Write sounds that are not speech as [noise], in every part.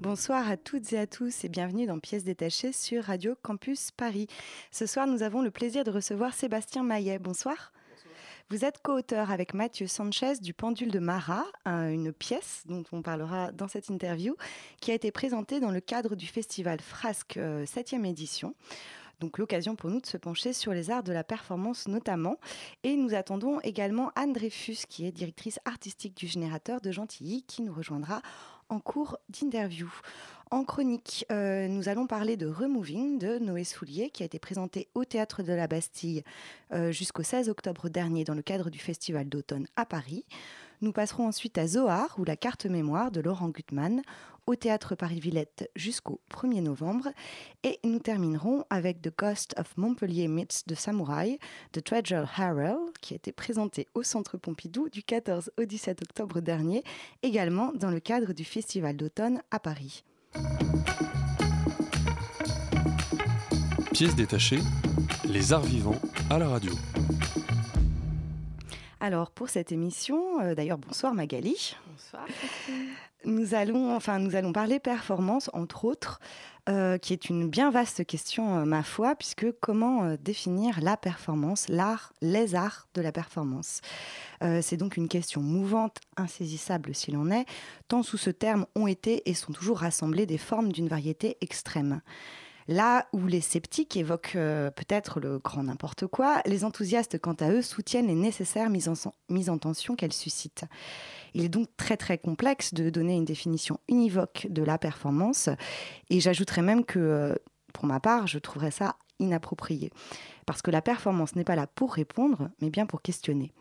Bonsoir à toutes et à tous et bienvenue dans Pièces détachées sur Radio Campus Paris. Ce soir, nous avons le plaisir de recevoir Sébastien Maillet. Bonsoir. Vous êtes co-auteur avec Mathieu Sanchez du Pendule de Marat, un- une pièce dont on parlera dans cette interview, qui a été présentée dans le cadre du festival Frasque euh, 7e édition. Donc l'occasion pour nous de se pencher sur les arts de la performance notamment. Et nous attendons également Anne Dreyfus, qui est directrice artistique du Générateur de Gentilly, qui nous rejoindra en cours d'interview. En chronique, euh, nous allons parler de Removing de Noé Soulier, qui a été présenté au Théâtre de la Bastille euh, jusqu'au 16 octobre dernier dans le cadre du Festival d'automne à Paris. Nous passerons ensuite à Zohar ou la carte mémoire de Laurent Gutmann au Théâtre Paris-Villette jusqu'au 1er novembre. Et nous terminerons avec The Ghost of Montpellier Myths de Samouraï de Treasure Harrell, qui a été présenté au Centre Pompidou du 14 au 17 octobre dernier, également dans le cadre du Festival d'automne à Paris. Pièce détachée, les arts vivants à la radio. Alors pour cette émission, euh, d'ailleurs bonsoir Magali. Bonsoir. Nous allons, enfin, nous allons parler performance, entre autres, euh, qui est une bien vaste question, euh, ma foi, puisque comment euh, définir la performance, l'art, les arts de la performance? C'est donc une question mouvante, insaisissable s'il en est, tant sous ce terme ont été et sont toujours rassemblées des formes d'une variété extrême. Là où les sceptiques évoquent euh, peut-être le grand n'importe quoi, les enthousiastes, quant à eux, soutiennent les nécessaires mises en, tension qu'elles suscitent. Il est donc très très complexe de donner une définition univoque de la performance, et j'ajouterais même que, euh, pour ma part, je trouverais ça inapproprié. Parce que la performance n'est pas là pour répondre, mais bien pour questionner.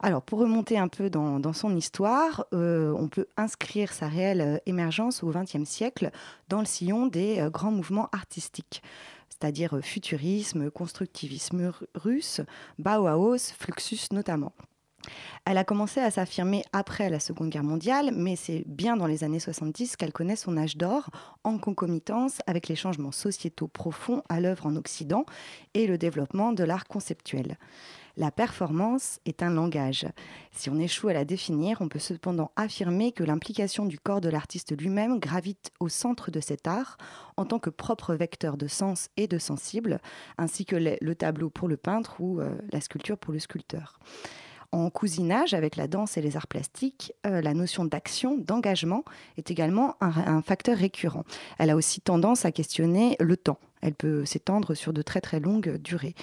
Alors, pour remonter un peu dans, son histoire, euh, on peut inscrire sa réelle euh, émergence au XXe siècle dans le sillon des euh, grands mouvements artistiques, c'est-à-dire futurisme, constructivisme ru- russe, Bauhaus, Fluxus notamment. Elle a commencé à s'affirmer après la Seconde Guerre mondiale, mais c'est bien dans les années 70 qu'elle connaît son âge d'or, en concomitance avec les changements sociétaux profonds à l'œuvre en Occident et le développement de l'art conceptuel. La performance est un langage. Si on échoue à la définir, on peut cependant affirmer que l'implication du corps de l'artiste lui-même gravite au centre de cet art en tant que propre vecteur de sens et de sensible, ainsi que le le tableau pour le peintre ou euh, la sculpture pour le sculpteur. En cousinage avec la danse et les arts plastiques, euh, la notion d'action, d'engagement est également un, un facteur récurrent. Elle a aussi tendance à questionner le temps. Elle peut s'étendre sur de très très longues durées.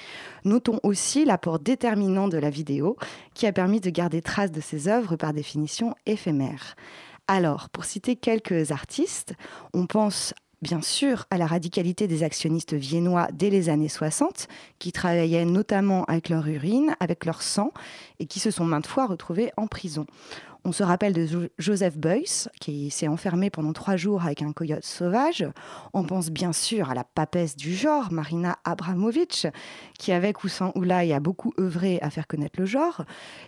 Notons aussi l'apport déterminant de la vidéo qui a permis de garder trace de ces œuvres par définition éphémères. Alors, pour citer quelques artistes, on pense bien sûr à la radicalité des actionnistes viennois dès les années 60, qui travaillaient notamment avec leur urine, avec leur sang, et qui se sont maintes fois retrouvés en prison. On se rappelle de Jo- Joseph Beuys, qui s'est enfermé pendant trois jours avec un coyote sauvage. On pense bien sûr à la papesse du genre, Marina Abramovic, qui avec ou sans Oulai a beaucoup œuvré à faire connaître le genre.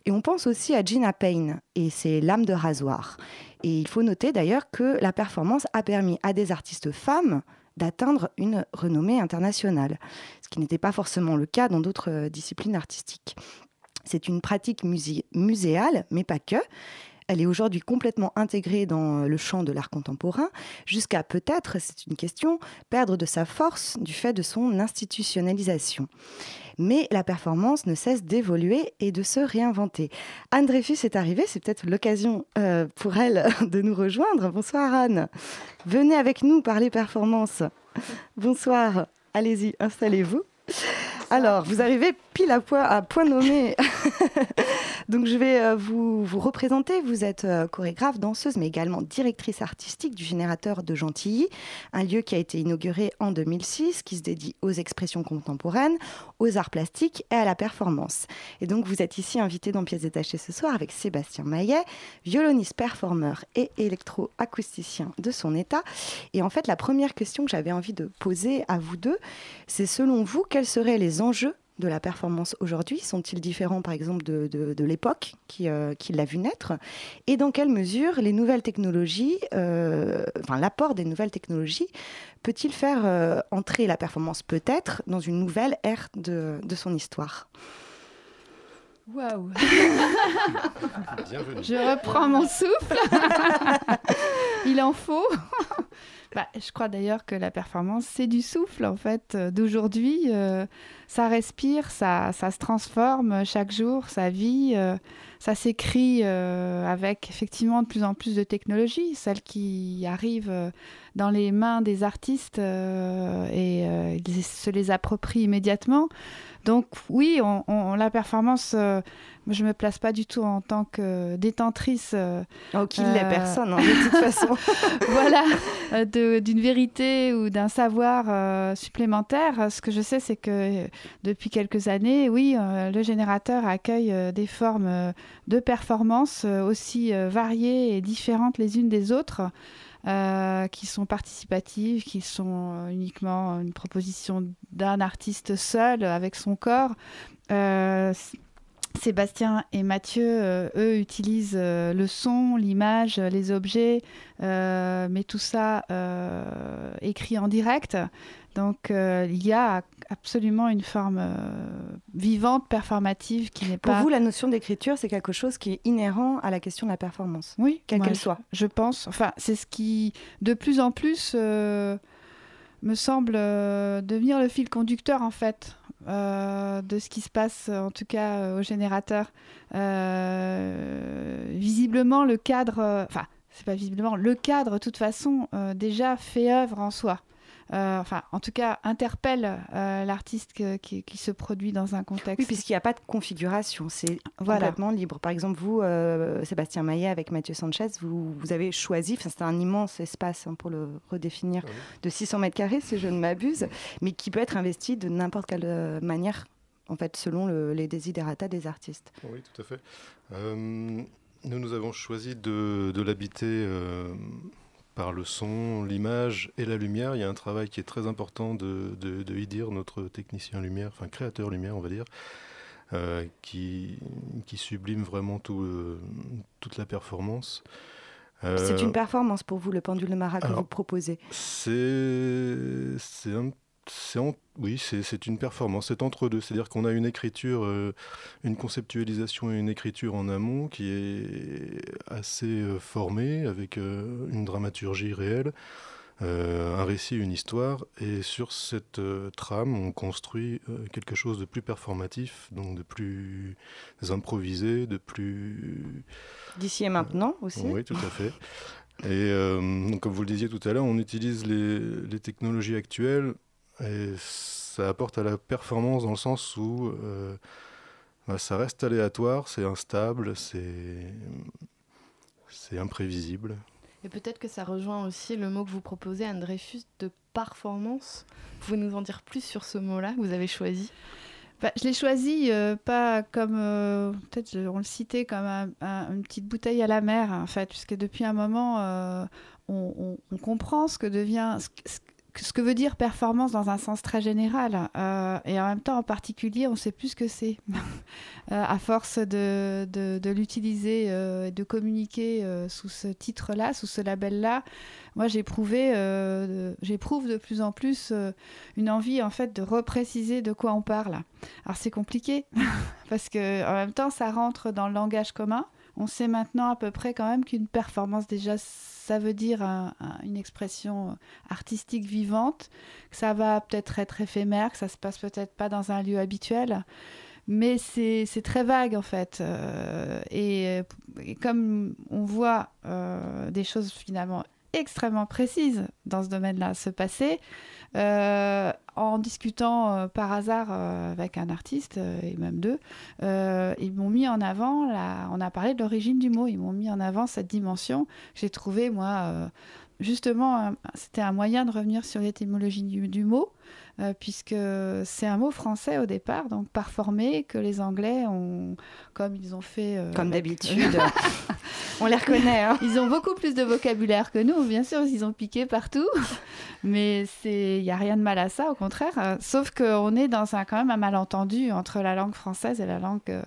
Et on pense aussi à Gina Payne et ses lames de rasoir. Et il faut noter d'ailleurs que la performance a permis à des artistes femmes d'atteindre une renommée internationale, ce qui n'était pas forcément le cas dans d'autres euh, disciplines artistiques. C'est une pratique musé- muséale, mais pas que. Elle est aujourd'hui complètement intégrée dans euh, le champ de l'art contemporain, jusqu'à peut-être, c'est une question, perdre de sa force du fait de son institutionnalisation. Mais la performance ne cesse d'évoluer et de se réinventer. Anne Dreyfus est arrivée, c'est peut-être l'occasion euh, pour elle [laughs] de nous rejoindre. Bonsoir Anne. Venez avec nous parler performance. Bonsoir. Allez-y, installez-vous. Alors, vous arrivez pile à point, à point nommé [laughs] Donc je vais euh, vous, vous représenter. Vous êtes euh, chorégraphe, danseuse, mais également directrice artistique du Générateur de Gentilly, un lieu qui a été inauguré en 2006, qui se dédie aux expressions contemporaines, aux arts plastiques et à la performance. Et donc vous êtes ici invité dans Pièces détachées ce soir avec Sébastien Maillet, violoniste, performeur et électroacousticien de son état. Et en fait, la première question que j'avais envie de poser à vous deux, c'est selon vous, quels seraient les enjeux de la performance aujourd'hui Sont-ils différents, par exemple, de, de, de l'époque qui, euh, qui l'a vu naître Et dans quelle mesure les nouvelles technologies, euh, enfin l'apport des nouvelles technologies, peut-il faire euh, entrer la performance peut-être dans une nouvelle ère de, de son histoire? Waouh. [laughs] Je reprends mon souffle. [laughs] Il en faut. Bah, je crois d'ailleurs que la performance, c'est du souffle, en fait, euh, d'aujourd'hui. Euh, ça respire, ça, se transforme chaque jour, ça vit, euh, ça s'écrit euh, avec effectivement de plus en plus de technologies, celles qui arrivent euh, dans les mains des artistes euh, et ils se les approprient immédiatement. Donc oui, on, on- la performance, je ne me place pas du tout en tant que détentrice euh, Oh, qu'il l'est Euh. personne, hein, de toute façon. [laughs] voilà, d'une vérité ou d'un savoir supplémentaire. Ce que je sais, c'est que depuis quelques années, oui, le générateur accueille des formes de performance euh, aussi euh, variées et différentes les unes des autres. euh, qui sont participatives, qui sont uniquement une proposition d'un artiste seul avec son corps. Sébastien et Mathieu, eux, utilisent le son, l'image, les objets, mais tout ça écrit en direct. Donc euh, il y a absolument une forme euh, vivante, performative qui n'est Pour pas... vous, la notion d'écriture, c'est quelque chose qui est inhérent à la question de la performance, oui, quelle qu'elle soit. Je pense. Enfin, c'est ce qui, de plus en plus, euh, me semble devenir le fil conducteur, en fait, de ce qui se passe, en tout cas, au générateur. Visiblement, le cadre... Enfin, c'est pas visiblement. Le cadre, de toute façon, déjà fait œuvre en soi. Euh, enfin, en tout cas, interpelle euh, l'artiste qui, qui se produit dans un contexte. Oui, puisqu'il n'y a pas de configuration, c'est Voilà. complètement libre. Par exemple, vous, euh, Sébastien Maillet, avec Mathieu Sanchez, vous, vous avez choisi, c'est un immense espace hein, pour le redéfinir, Ah oui. de 600 mètres carrés, si je ne m'abuse, mais qui peut être investi de n'importe quelle manière, en fait, selon le- les desiderata des artistes. Oui, tout à fait. Euh, nous, nous avons choisi de, de l'habiter euh, par le son, l'image et la lumière. Il y a un travail qui est très important de, de, de Idir, notre technicien lumière, enfin créateur lumière, on va dire, euh, qui, qui sublime vraiment tout, le- toute la performance. Euh, C'est une performance pour vous, le pendule de Marat que alors- vous proposez? C'est un- en- oui, c'est une performance, c'est entre deux. C'est-à-dire qu'on a une écriture, euh, une conceptualisation et une écriture en amont qui est assez euh, formée, avec euh, une dramaturgie réelle, un récit, une histoire. Et sur cette trame, on construit quelque chose de plus performatif, donc de plus improvisé, de plus D'ici et maintenant aussi. oui, tout à fait. Et euh, donc, comme vous le disiez tout à l'heure, on utilise les, les technologies actuelles et ça apporte à la performance dans le sens où euh, bah, ça reste aléatoire, c'est instable, c'est imprévisible. Et peut-être que ça rejoint aussi le mot que vous proposez, Anne Dreyfus, de performance. Vous pouvez nous en dire plus sur ce mot-là que vous avez choisi? Bah, je l'ai choisi euh, pas comme euh, peut-être on le citait comme un- un- une petite bouteille à la mer en fait puisque depuis un moment euh, on, on- on comprend ce que devient ce, ce que- veut dire performance dans un sens très général euh, et en même temps en particulier on sait plus ce que c'est [laughs] Euh, à force de, l'utiliser euh, de communiquer euh, sous ce titre-là sous ce label-là moi euh, j'éprouve de plus en plus une envie en fait de repréciser de quoi on parle alors c'est compliqué [laughs] parce que en même temps ça rentre dans le langage commun. On sait maintenant à peu près quand même qu'une performance déjà ça veut dire un- un- une expression artistique vivante, que ça va peut-être être éphémère, que ça se passe peut-être pas dans un lieu habituel, mais c'est très vague en fait. Euh, et, et comme on voit euh, des choses finalement extrêmement précises dans ce domaine-là se passer. Euh, en discutant euh, par hasard euh, avec un artiste, et même deux, ils m'ont mis en avant, on a parlé de l'origine du mot, ils m'ont mis en avant cette dimension. J'ai trouvé, moi, justement, c'était un moyen de revenir sur l'étymologie du, mot. Puisque c'est un mot français au départ, donc parformé, que les Anglais ont, comme ils ont fait... comme d'habitude. [laughs] On les reconnaît. Hein. Ils ont beaucoup plus de vocabulaire que nous, bien sûr, ils ont piqué partout. Mais il n'y a rien de mal à ça, au contraire. Euh, sauf qu'on est dans un, quand même un malentendu entre la langue française et la langue euh,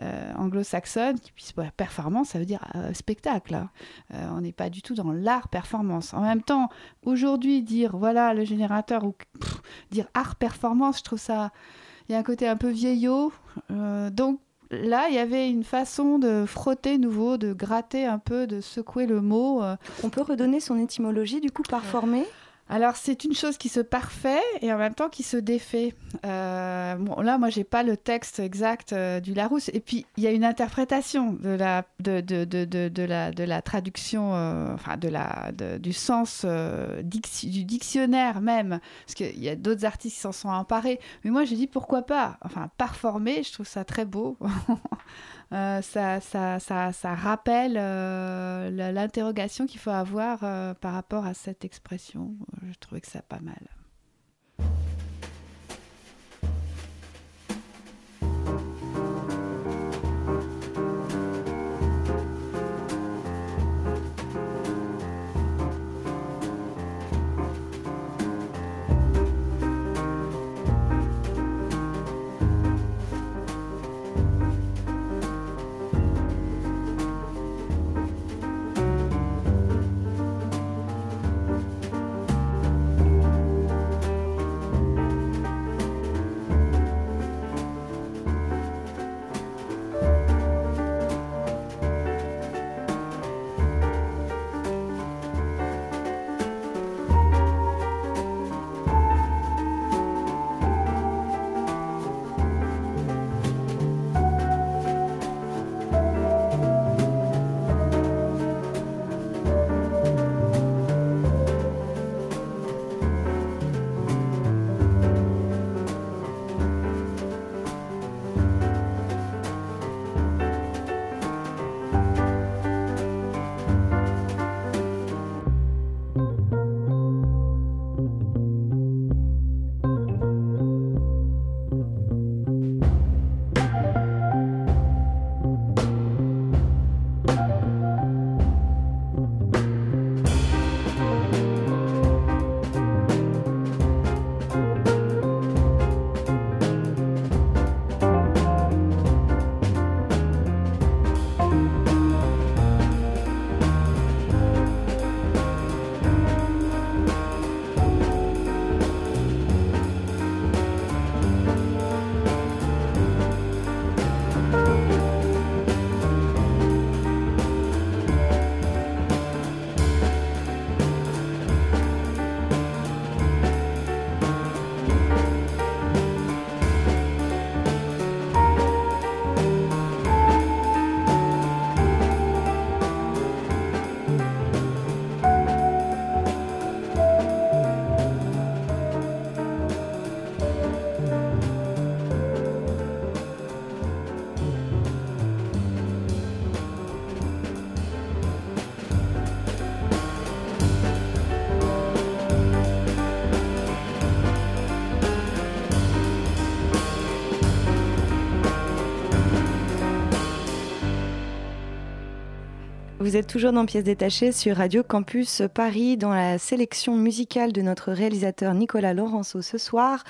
euh, anglo-saxonne. Qui, performance, ça veut dire spectacle. Hein. on n'est pas du tout dans l'art performance. En même temps, aujourd'hui, dire voilà le générateur ou dire art performance, je trouve ça. Il y a un côté un peu vieillot. donc, là, il y avait une façon de frotter nouveau, de gratter un peu, de secouer le mot. On peut redonner son étymologie, du coup, par former? Alors c'est une chose qui se parfait et en même temps qui se défait. Euh, là, moi, j'ai pas le texte exact euh, du Larousse. Et puis il y a une interprétation de la de, de, de, de la de la traduction, euh, enfin de la du sens du dictionnaire même, parce qu'il y a d'autres artistes qui s'en sont emparés. Mais moi, j'ai dit pourquoi pas. Enfin, parformer, je trouve ça très beau. [laughs] Euh, ça, rappelle euh, l'interrogation qu'il faut avoir euh, par rapport à cette expression. Je trouvais que ça pas mal. Vous êtes toujours dans Pièces détachées sur Radio Campus Paris dans la sélection musicale de notre réalisateur Nicolas Laurenceau ce soir.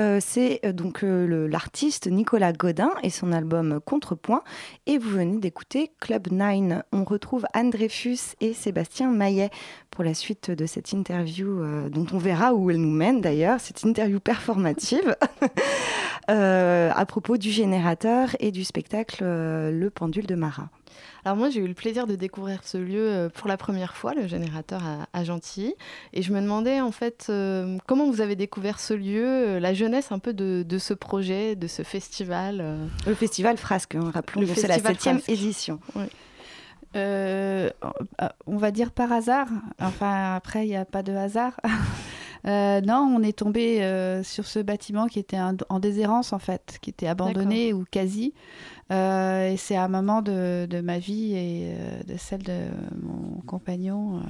Euh, c'est euh, donc euh, l'artiste Nicolas Godin et son album Contrepoint. Et vous venez d'écouter Club 9. On retrouve Anne Dreyfus et Sébastien Maillet pour la suite de cette interview dont on verra où elle nous mène d'ailleurs, cette interview performative [laughs] à propos du générateur et du spectacle Le Pendule de Marat. Alors moi, j'ai eu le plaisir de découvrir ce lieu euh, pour la première fois, le générateur à, Gentilly. Et je me demandais en fait euh, comment vous avez découvert ce lieu, euh, la jeunesse un peu de, ce projet, de ce festival. Le festival Frasque, hein, rappelons que c'est la septième édition. euh, on va dire par hasard. Enfin, après, il n'y a pas de hasard. [laughs] Euh, non, on est tombé euh, sur ce bâtiment qui était en déshérence en fait, qui était abandonné ou quasi. et c'est un moment de, ma vie et de celle de mon compagnon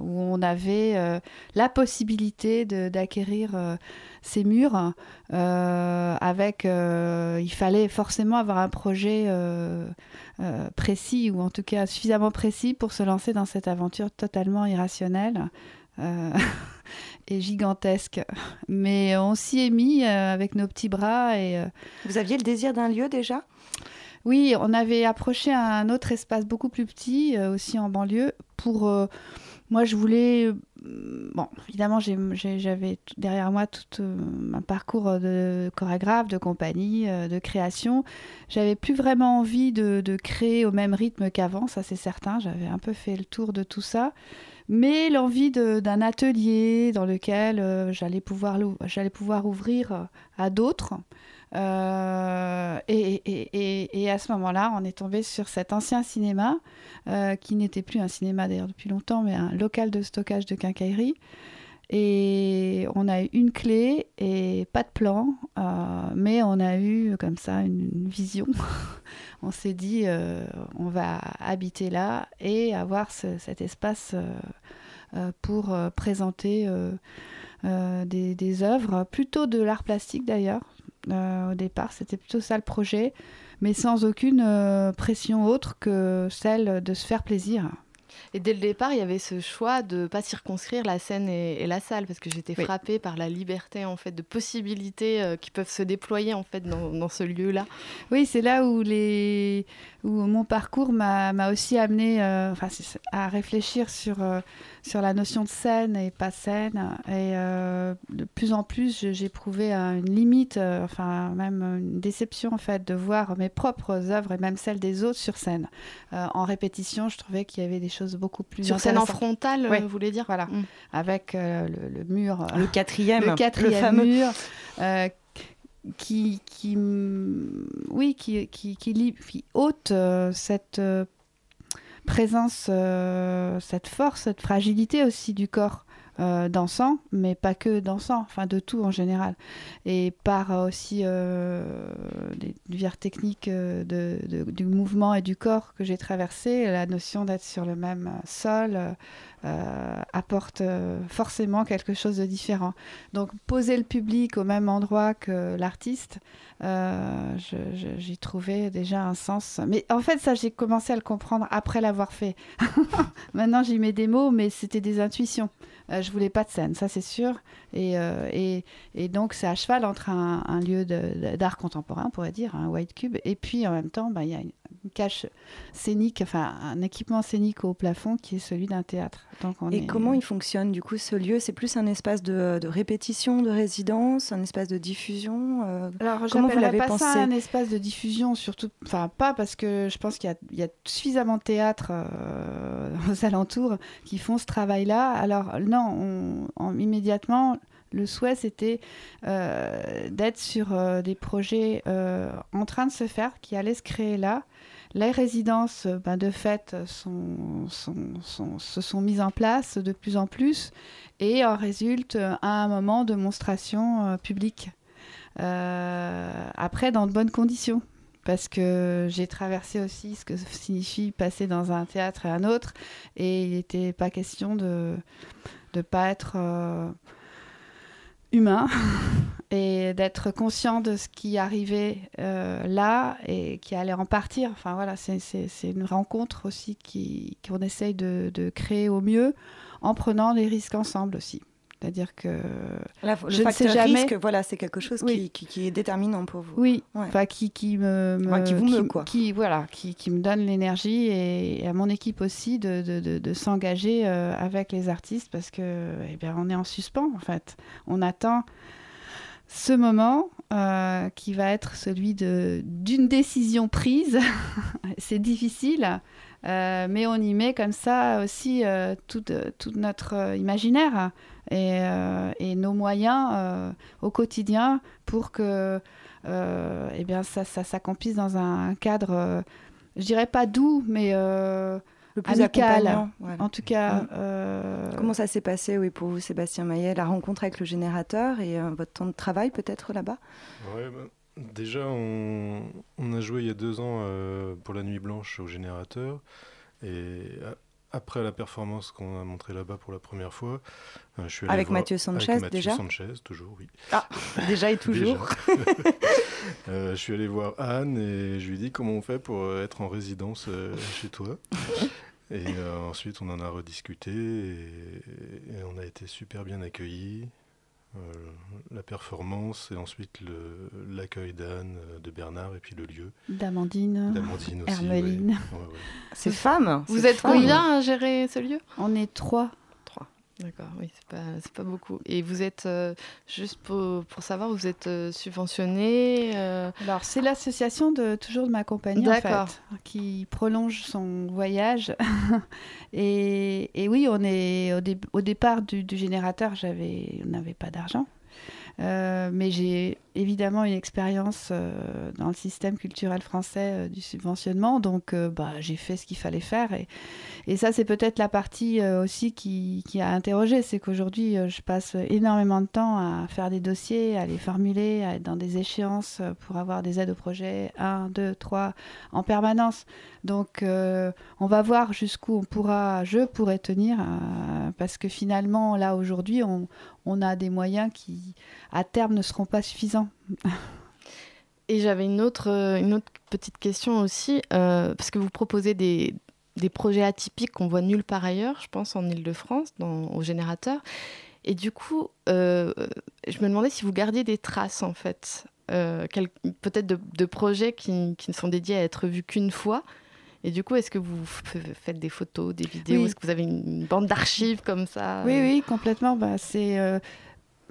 où on avait la possibilité d'acquérir ces murs avec. il fallait forcément avoir un projet euh, précis, ou en tout cas suffisamment précis pour se lancer dans cette aventure totalement irrationnelle. Euh, [laughs] et gigantesque. Mais on s'y est mis euh, avec nos petits bras. Et, Vous aviez le désir d'un lieu déjà? Oui, on avait approché un autre espace beaucoup plus petit, aussi en banlieue, pour moi, je voulais. Euh, bon, évidemment, j'avais derrière moi tout euh, un parcours de chorégraphe, de compagnie, euh, de création. J'avais plus vraiment envie de, créer au même rythme qu'avant, ça c'est certain. J'avais un peu fait le tour de tout ça. Mais l'envie d'un atelier dans lequel j'allais pouvoir, ouvrir à d'autres. Euh, et, à ce moment-là, on est tombé sur cet ancien cinéma, euh, qui n'était plus un cinéma d'ailleurs depuis longtemps, mais un local de stockage de quincaillerie. Et on a eu une clé et pas de plan, euh, mais on a eu comme ça une, vision. [laughs] on s'est dit, on va habiter là et avoir cet espace pour présenter des, œuvres, plutôt de l'art plastique d'ailleurs, euh, au départ. C'était plutôt ça le projet, mais sans aucune euh, pression autre que celle de se faire plaisir. Et dès le départ, il y avait ce choix de ne pas circonscrire la scène et, la salle, parce que j'étais frappée par la liberté en fait de possibilités euh, qui peuvent se déployer en fait dans, ce lieu-là. Oui, c'est là où les où mon parcours m'a aussi amené enfin, à réfléchir sur sur la notion de scène et pas scène. Et euh, de plus en plus, j'éprouvais une limite, euh, enfin même une déception en fait, de voir mes propres œuvres et même celles des autres sur scène. Euh, en répétition, je trouvais qu'il y avait des choses beaucoup plus sur scène en frontale, vous voulez dire Voilà, mm. avec le, mur, le quatrième, le quatrième mur. qui, qui, oui, qui, qui, qui, qui ôte cette présence, euh, cette force, cette fragilité aussi du corps. Euh, dansant, mais pas que dansant, enfin de tout en général. Et par aussi euh, des divers techniques du mouvement et du corps que j'ai traversé, la notion d'être sur le même sol apporte forcément quelque chose de différent. Donc poser le public au même endroit que l'artiste, euh, j'y trouvais déjà un sens. Mais en fait, ça, j'ai commencé à le comprendre après l'avoir fait. [laughs] Maintenant, j'y mets des mots, mais c'était des intuitions. Euh, je voulais pas de scène, ça c'est sûr. Et, euh, et, et, donc, c'est à cheval entre un, un lieu d'art contemporain, on pourrait dire, un white cube, et puis en même temps, bah, il y a une, une cache scénique, enfin un équipement scénique au plafond qui est celui d'un théâtre. Donc Et comment il fonctionne du coup ce lieu? C'est plus un espace de, répétition, de résidence, un espace de diffusion euh, Alors comment vous l'avez pensé ça un espace de diffusion, surtout, enfin pas parce que je pense qu'il y, a suffisamment de théâtres euh, [laughs] aux alentours qui font ce travail-là. Alors non, on, immédiatement le souhait, c'était euh, d'être sur des projets en train de se faire, qui allaient se créer là, les résidences, euh, ben, de fait, se sont mises en place de plus en plus. Et en résulte un moment de monstration euh, publique. Euh, après, dans de bonnes conditions. Parce que j'ai traversé aussi ce que signifie passer dans un théâtre et un autre, et il n'était pas question de ne pas être humain [laughs] et d'être conscient de ce qui arrivait euh, là et qui allait en partir. Enfin voilà, c'est une rencontre aussi qu'on essaye de, de, créer au mieux en prenant des risques ensemble aussi. C'est-à-dire que le je ne sais jamais. Risque, voilà, c'est quelque chose qui, qui, est déterminant pour vous. Oui, enfin qui, qui me, qui vous meut quoi. Qui voilà, qui, qui me donne l'énergie et, à mon équipe aussi de, de, de, s'engager euh, avec les artistes parce que eh bien on est en suspens en fait. On attend ce moment euh, qui va être celui de d'une décision prise. [laughs] c'est difficile. Euh, mais on y met comme ça aussi tout, tout, notre imaginaire. Euh, et, nos moyens euh, au quotidien pour que euh, eh bien, ça, ça s'accomplisse dans un cadre, je dirais pas doux, mais le plus amical. En tout cas, Mm. euh, Comment ça s'est passé oui, pour vous, Sébastien Maillet, la rencontre avec le générateur et euh, votre temps de travail peut-être là-bas? Ouais, bah, déjà, on, on a joué il y a deux ans euh, pour la Nuit Blanche au générateur. Et après la performance qu'on a montrée là-bas pour la première fois, euh, je suis allé Avec voir- Mathieu Sanchez, avec Mathieu déjà Sanchez, toujours, oui. [laughs] Déjà et toujours. Déjà. [laughs] Euh, je suis allé voir Anne et je lui ai dit comment on fait pour euh, être en résidence euh, chez toi. Et euh, ensuite, on en a rediscuté et, et on a été super bien accueillis. Euh, la performance et ensuite le- l'accueil d'Anne, euh, de Bernard et puis le lieu. d'Amandine, D'Amandine aussi. Hermeline. ouais. Ouais, ouais. C'est femme. Vous êtes femme. combien à gérer ce lieu? On est trois. D'accord, oui, c'est pas, pas beaucoup. Et vous êtes, euh, juste pour, pour savoir, vous êtes euh, subventionné euh, Alors, c'est l'association de toujours de ma compagnie, en fait, qui prolonge son voyage. [laughs] et, et oui, on est au, dé- au départ du, du générateur, on n'avait pas d'argent. Euh, mais j'ai évidemment une expérience euh, dans le système culturel français euh, du subventionnement, donc euh, bah, j'ai fait ce qu'il fallait faire. Et, et ça, c'est peut-être la partie aussi qui, qui a interrogé, c'est qu'aujourd'hui, je passe énormément de temps à faire des dossiers, à les formuler, à être dans des échéances pour avoir des aides au projet 1, 2, 3 en permanence. Donc, on va voir jusqu'où on pourra, je pourrais tenir, parce que finalement, là, aujourd'hui, on, on a des moyens qui, à terme, ne seront pas suffisants. Et j'avais une autre, euh, une autre petite question aussi, euh, parce que vous proposez des, des projets atypiques qu'on voit nulle part ailleurs, je pense en Ile-de-France, au générateur. Et du coup, euh, je me demandais si vous gardiez des traces, en fait, euh, peut-être de, de projets qui, qui ne sont dédiés à être vus qu'une fois. Et du coup, est-ce que vous faites des photos, des vidéos? Oui. Est-ce que vous avez une bande d'archives comme ça? Oui, oui, complètement. Bah, c'est, euh,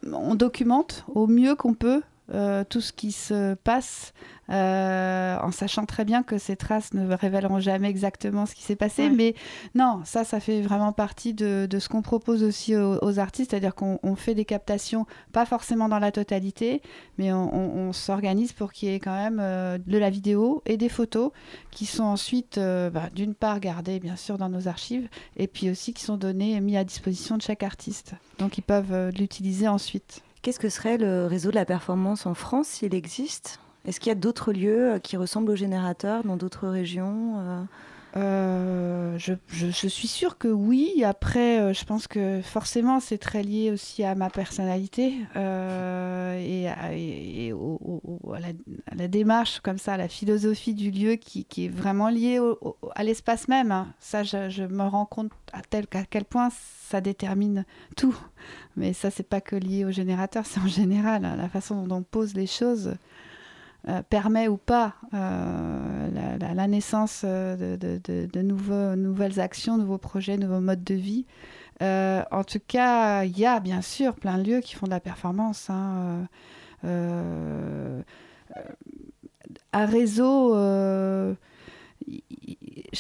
on documente au mieux qu'on peut euh, tout ce qui se passe, euh, en sachant très bien que ces traces ne révéleront jamais exactement ce qui s'est passé. Ouais. Mais non, ça, ça fait vraiment partie de, de ce qu'on propose aussi aux, aux artistes, c'est-à-dire qu'on on fait des captations, pas forcément dans la totalité, mais on, on- on s'organise pour qu'il y ait quand même euh, de la vidéo et des photos qui sont ensuite, bah, d'une part, gardées bien sûr dans nos archives, et puis aussi qui sont donnés, mis à disposition de chaque artiste. Donc ils peuvent l'utiliser ensuite. Qu'est-ce que serait le réseau de la performance en France s'il existe? Est-ce qu'il y a d'autres lieux euh, qui ressemblent au générateur dans d'autres régions euh je, suis sûre que oui. Après, euh, je pense que forcément, c'est très lié aussi à ma personnalité euh, et, à, la, démarche, comme ça, à la philosophie du lieu qui, est vraiment liée à l'espace même. hein. Ça, je, me rends compte à quel point ça détermine tout. Mais ça, c'est pas que lié au générateur, c'est en général hein, la façon dont on pose les choses. Euh, permet ou pas euh, la, naissance euh, de, de- nouvelles actions, nouveaux projets, nouveaux modes de vie. En tout cas, il y a bien sûr plein de lieux qui font de la performance. hein, un réseau, je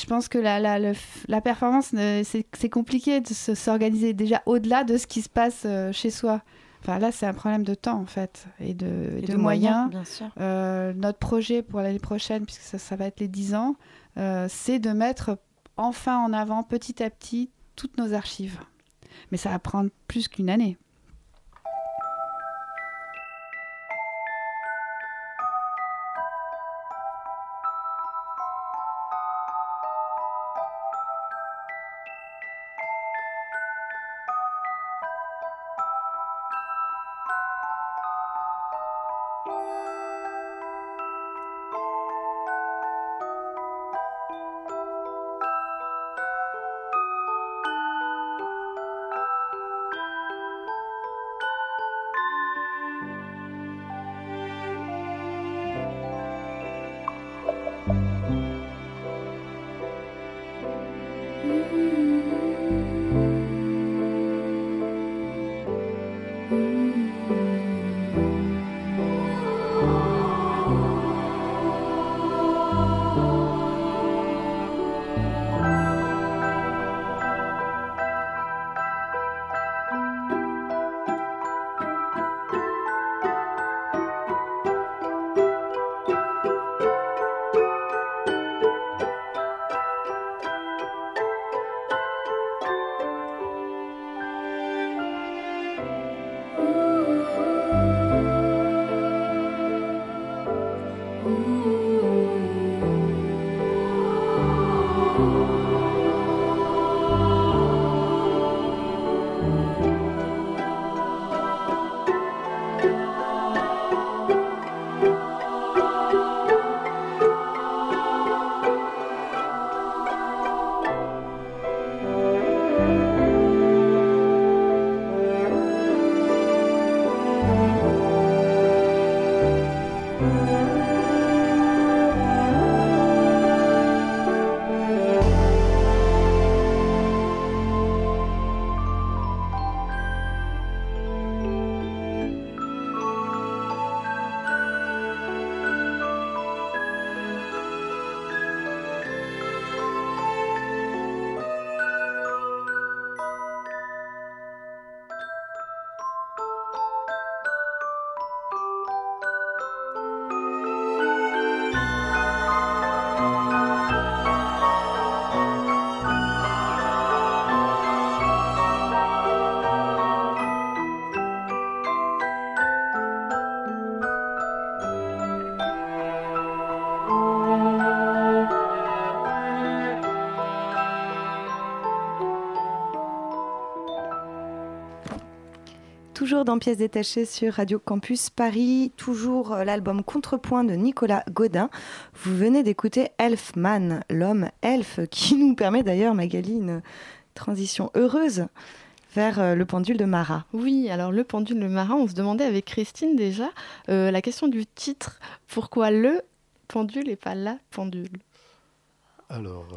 pense que la, la, performance, c'est compliqué de se- s'organiser déjà au-delà de ce qui se passe chez soi. Enfin, là, c'est un problème de temps, en fait, et de, et et de moyens. bien sûr. Euh, notre projet pour l'année prochaine, puisque ça, ça va être les 10 ans, euh, c'est de mettre enfin en avant petit à petit toutes nos archives. Mais ça va prendre plus qu'une année. Música Pièces détachées sur Radio Campus Paris, toujours euh, l'album Contrepoint de Nicolas Godin. Vous venez d'écouter Elfman, l'homme elfe, [laughs] qui nous permet d'ailleurs, Magali, une transition heureuse vers euh, le pendule de Marat. Oui, alors le pendule de Marat, on se demandait avec Christine déjà euh, la question du titre. Pourquoi le pendule et pas la pendule? Alors,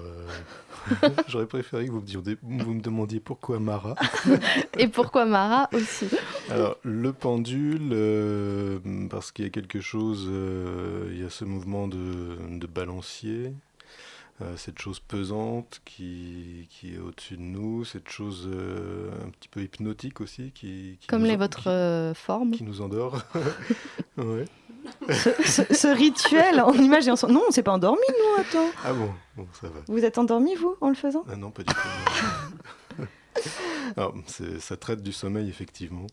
[laughs] j'aurais préféré que vous me, vous me, demandiez pourquoi Marat. [laughs] Et pourquoi Marat aussi Alors, le pendule, euh, parce qu'il y a quelque chose, euh, il y a ce mouvement de, de balancier, euh, cette chose pesante qui, qui est au-dessus de nous, cette chose un petit peu hypnotique aussi. Qui, Comme les votre forme. Qui nous endort. [laughs] ouais ce, rituel en image et en son. Non, on s'est pas endormi, nous, attends. Ah bon, bon, ça va. Vous êtes endormi, vous, en le faisant? Ah Non, pas du tout. [laughs] Alors, ça traite du sommeil, effectivement.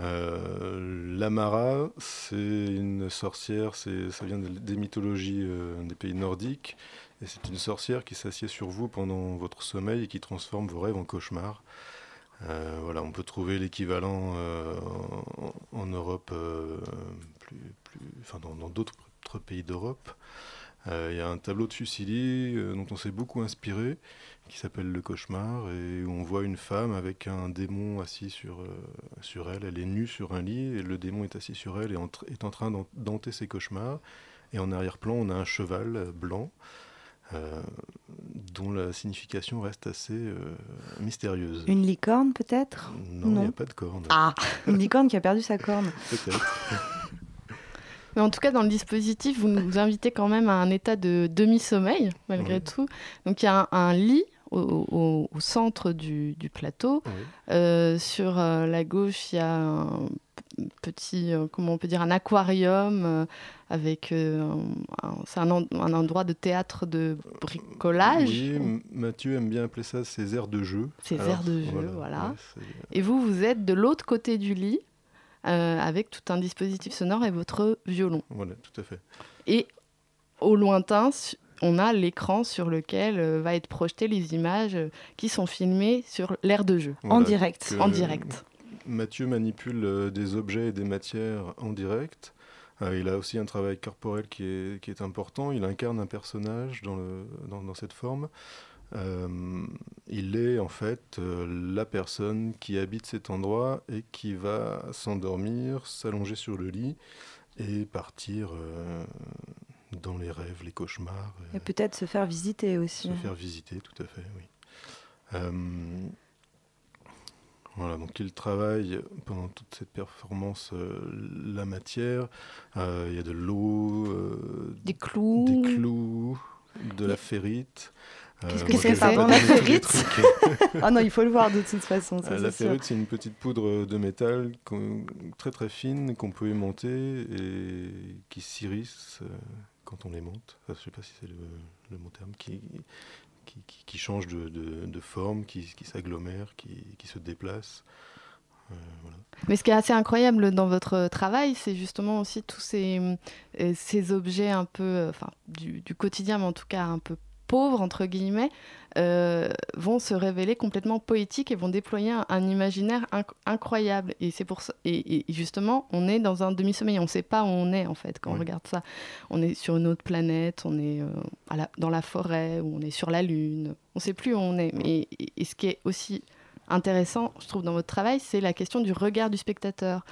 Euh, L'Amara, c'est une sorcière, ça vient des mythologies euh, des pays nordiques, c'est une sorcière qui s'assied sur vous pendant votre sommeil et qui transforme vos rêves en cauchemars. Euh, voilà, on peut trouver l'équivalent en, Europe enfin, dans d'autres pays d'Europe. Euh, il y a un tableau de Fusili euh, dont on s'est beaucoup inspiré, qui s'appelle Le Cauchemar, et où on voit une femme avec un démon assis sur, euh, sur elle. Elle est nue sur un lit, et le démon est assis sur elle et est en train d'enter ses cauchemars. Et en arrière-plan, on a un cheval blanc. Dont la signification reste assez mystérieuse. Une licorne peut-être? Non, il n'y a pas de corne. Ah, [laughs] une licorne qui a perdu sa corne. Peut-être. [laughs] Mais en tout cas, dans le dispositif, vous nous invitez quand même à un état de demi-sommeil, malgré tout. Donc il y a un, lit au, centre du, plateau. Euh, sur euh, la gauche, il y a un petit, euh, comment on peut dire, un aquarium avec. c'est un, endroit de théâtre de bricolage. Oui, Mathieu aime bien appeler ça ses aires de jeu. Ses aires de jeu, voilà. Et vous, vous êtes de l'autre côté du lit. Euh, avec tout un dispositif sonore et votre violon. Voilà, tout à fait. Et au lointain, on a l'écran sur lequel euh, va être projetées les images euh, qui sont filmées sur l'air de jeu. en direct. en direct. Mathieu manipule des objets et des matières en direct. il a aussi un travail corporel qui est, qui est important. Il incarne un personnage dans, le, dans, dans cette forme. Euh, il est en fait euh, la personne qui habite cet endroit et qui va s'endormir, s'allonger sur le lit et partir euh, dans les rêves, les cauchemars. Et peut-être se faire visiter aussi. Se faire visiter, tout à fait, oui. Voilà, donc il travaille pendant toute cette performance la matière. Il y a de l'eau, des clous, des clous, de la ferrite. Qu'est-ce que c'est ça La ferrite [laughs] Ah non, il faut le voir de toute façon. Euh, la ferrite, c'est une petite poudre de métal très très fine qu'on peut aimanter et qui s'irrisse euh, quand on l'aimante. Enfin, je ne sais pas si c'est le, le, mot terme. Qui, qui, qui change de, de, forme, qui, qui s'agglomère, qui, se déplace. Euh. Mais ce qui est assez incroyable dans votre travail, c'est justement aussi tous ces, ces objets un peu, enfin, du, du, quotidien, mais en tout cas un peu pauvres, entre guillemets, euh, vont se révéler complètement poétiques et vont déployer un, imaginaire incroyable. Et c'est pour ça. Et, justement, on est dans un demi-sommeil. On ne sait pas où on est, en fait, quand on regarde ça. On est sur une autre planète, on est euh, dans la forêt, ou on est sur la Lune. On ne sait plus où on est. Et, et ce qui est aussi intéressant, je trouve, dans votre travail, c'est la question du regard du spectateur.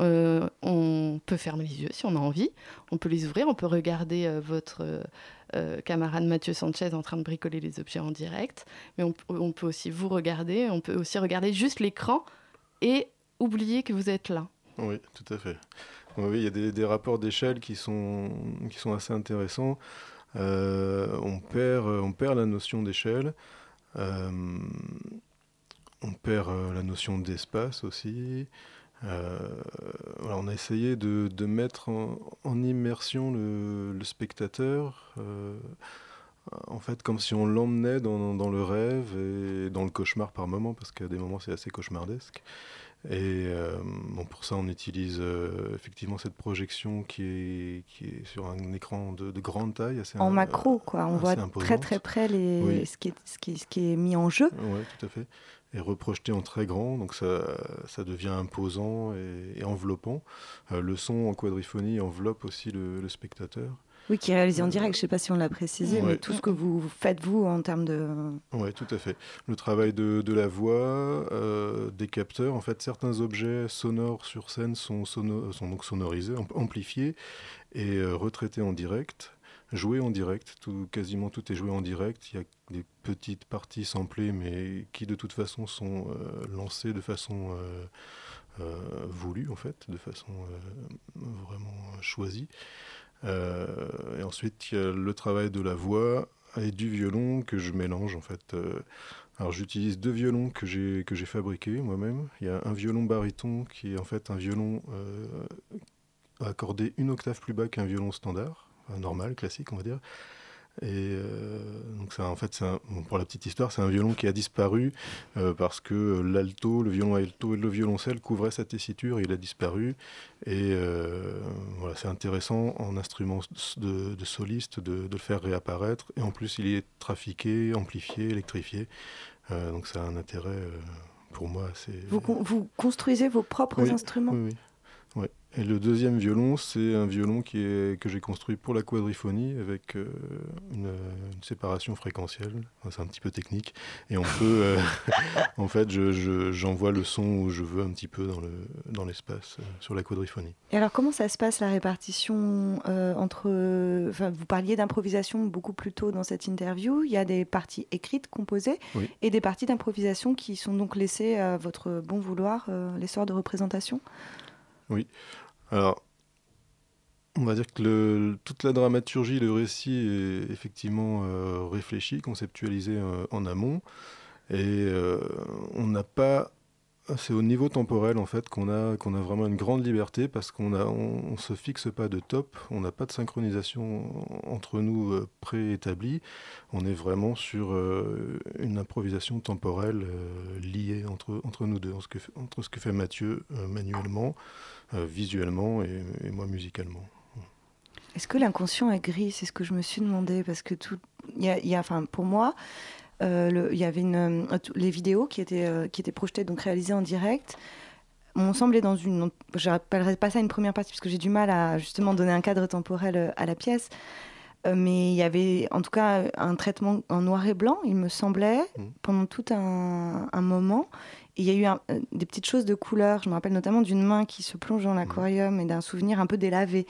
Euh, on peut fermer les yeux si on a envie, on peut les ouvrir, on peut regarder votre euh, camarade Mathieu Sanchez en train de bricoler les objets en direct. Mais on, peut aussi vous regarder, on peut aussi regarder juste l'écran et oublier que vous êtes là. Oui, tout à fait. Oui, il y a des, rapports d'échelle qui sont, qui sont assez intéressants. Euh, on, perd, on perd la notion d'échelle. Euh, on perd la notion d'espace aussi. Euh, on a essayé de, mettre en, immersion le, spectateur, euh, en fait comme si on l'emmenait dans, le rêve et dans le cauchemar par moments, parce qu'à des moments c'est assez cauchemardesque. Et euh, bon, pour ça, on utilise euh, effectivement cette projection qui est, qui est sur un écran de, de grande taille. Assez En macro, quoi. On voit très imposante. très près les... Oui. ce, qui est, ce, qui ce qui est mis en jeu. Oui, tout à fait. Et reprojeté en très grand, donc ça, ça devient imposant et, et enveloppant. Euh, le son en quadriphonie enveloppe aussi le, le spectateur. Oui, qui est réalisé en direct. Je ne sais pas si on l'a précisé, mais tout ce que vous faites, vous, en termes de... Oui, tout à fait. Le travail de, de la voix, euh, des capteurs. En fait, certains objets sonores sur scène sont, sono- sont donc sonorisés, am- amplifiés et euh, retraités en direct, joués en direct. Tout, quasiment tout est joué en direct. Il y a des petites parties samplées, mais qui de toute façon sont euh, lancées de façon euh, euh, voulue, en fait, de façon vraiment choisie. Et ensuite, il y a le travail de la voix et du violon que je mélange en fait. Alors j'utilise deux violons que j'ai que j'ai fabriqués moi-même. Il y a un violon baryton qui est en fait un violon accordé une octave plus bas qu'un violon standard, normal, classique on va dire. Et euh, donc ça, en fait, c'est un- bon, pour la petite histoire, c'est un violon qui a disparu euh, parce que euh, l'alto, le violon alto et le violoncelle couvraient sa tessiture, il a disparu. Et euh, voilà, c'est intéressant en instrument de, de soliste de, de le faire réapparaître. Et en plus, il est trafiqué, amplifié, électrifié. Euh, donc ça a un intérêt euh, pour moi. C'est Vous, con- vous construisez vos propres Oui, instruments? oui, oui. Et le deuxième violon, c'est un violon qui est, que j'ai construit pour la quadriphonie avec euh, une, une séparation fréquentielle. Enfin, c'est un petit peu technique. Et on peut, euh, [laughs] en fait, je- je- j'envoie le son où je veux un petit peu dans, le, dans l'espace euh, sur la quadriphonie. Et alors, comment ça se passe la répartition euh, entre. Vous parliez d'improvisation beaucoup plus tôt dans cette interview. Il y a des parties écrites, composées, Oui. et des parties d'improvisation qui sont donc laissées à votre bon vouloir, les sorts de représentation? Alors, on va dire que toute la dramaturgie, le récit est effectivement euh, réfléchi, conceptualisé euh, en amont. Et euh, on n'a pas. C'est au niveau temporel en fait qu'on a, qu'on a vraiment une grande liberté parce qu'on a, on, se fixe pas de top, on n'a pas de synchronisation entre nous euh, préétablie. On est vraiment sur euh, une improvisation temporelle euh, liée entre, entre nous deux, entre ce que, fait- Mathieu manuellement, visuellement et, moi musicalement. Est-ce que l'inconscient est gris? C'est ce que je me suis demandé parce que tout, y y a- pour moi, le- il y avait une, euh, les vidéos qui étaient euh, qui étaient projetées donc réalisées en direct. m'ont semblé dans une, je n'appellerais pas ça une première partie parce que j'ai du mal à justement donner un cadre temporel euh, à la pièce. Euh, mais il y avait en tout cas un traitement en noir et blanc, il me semblait, Mm. pendant tout un, un moment. Et il y a eu un- euh, des petites choses de couleur. Je me rappelle notamment d'une main qui se plonge dans l'aquarium et d'un souvenir un peu délavé.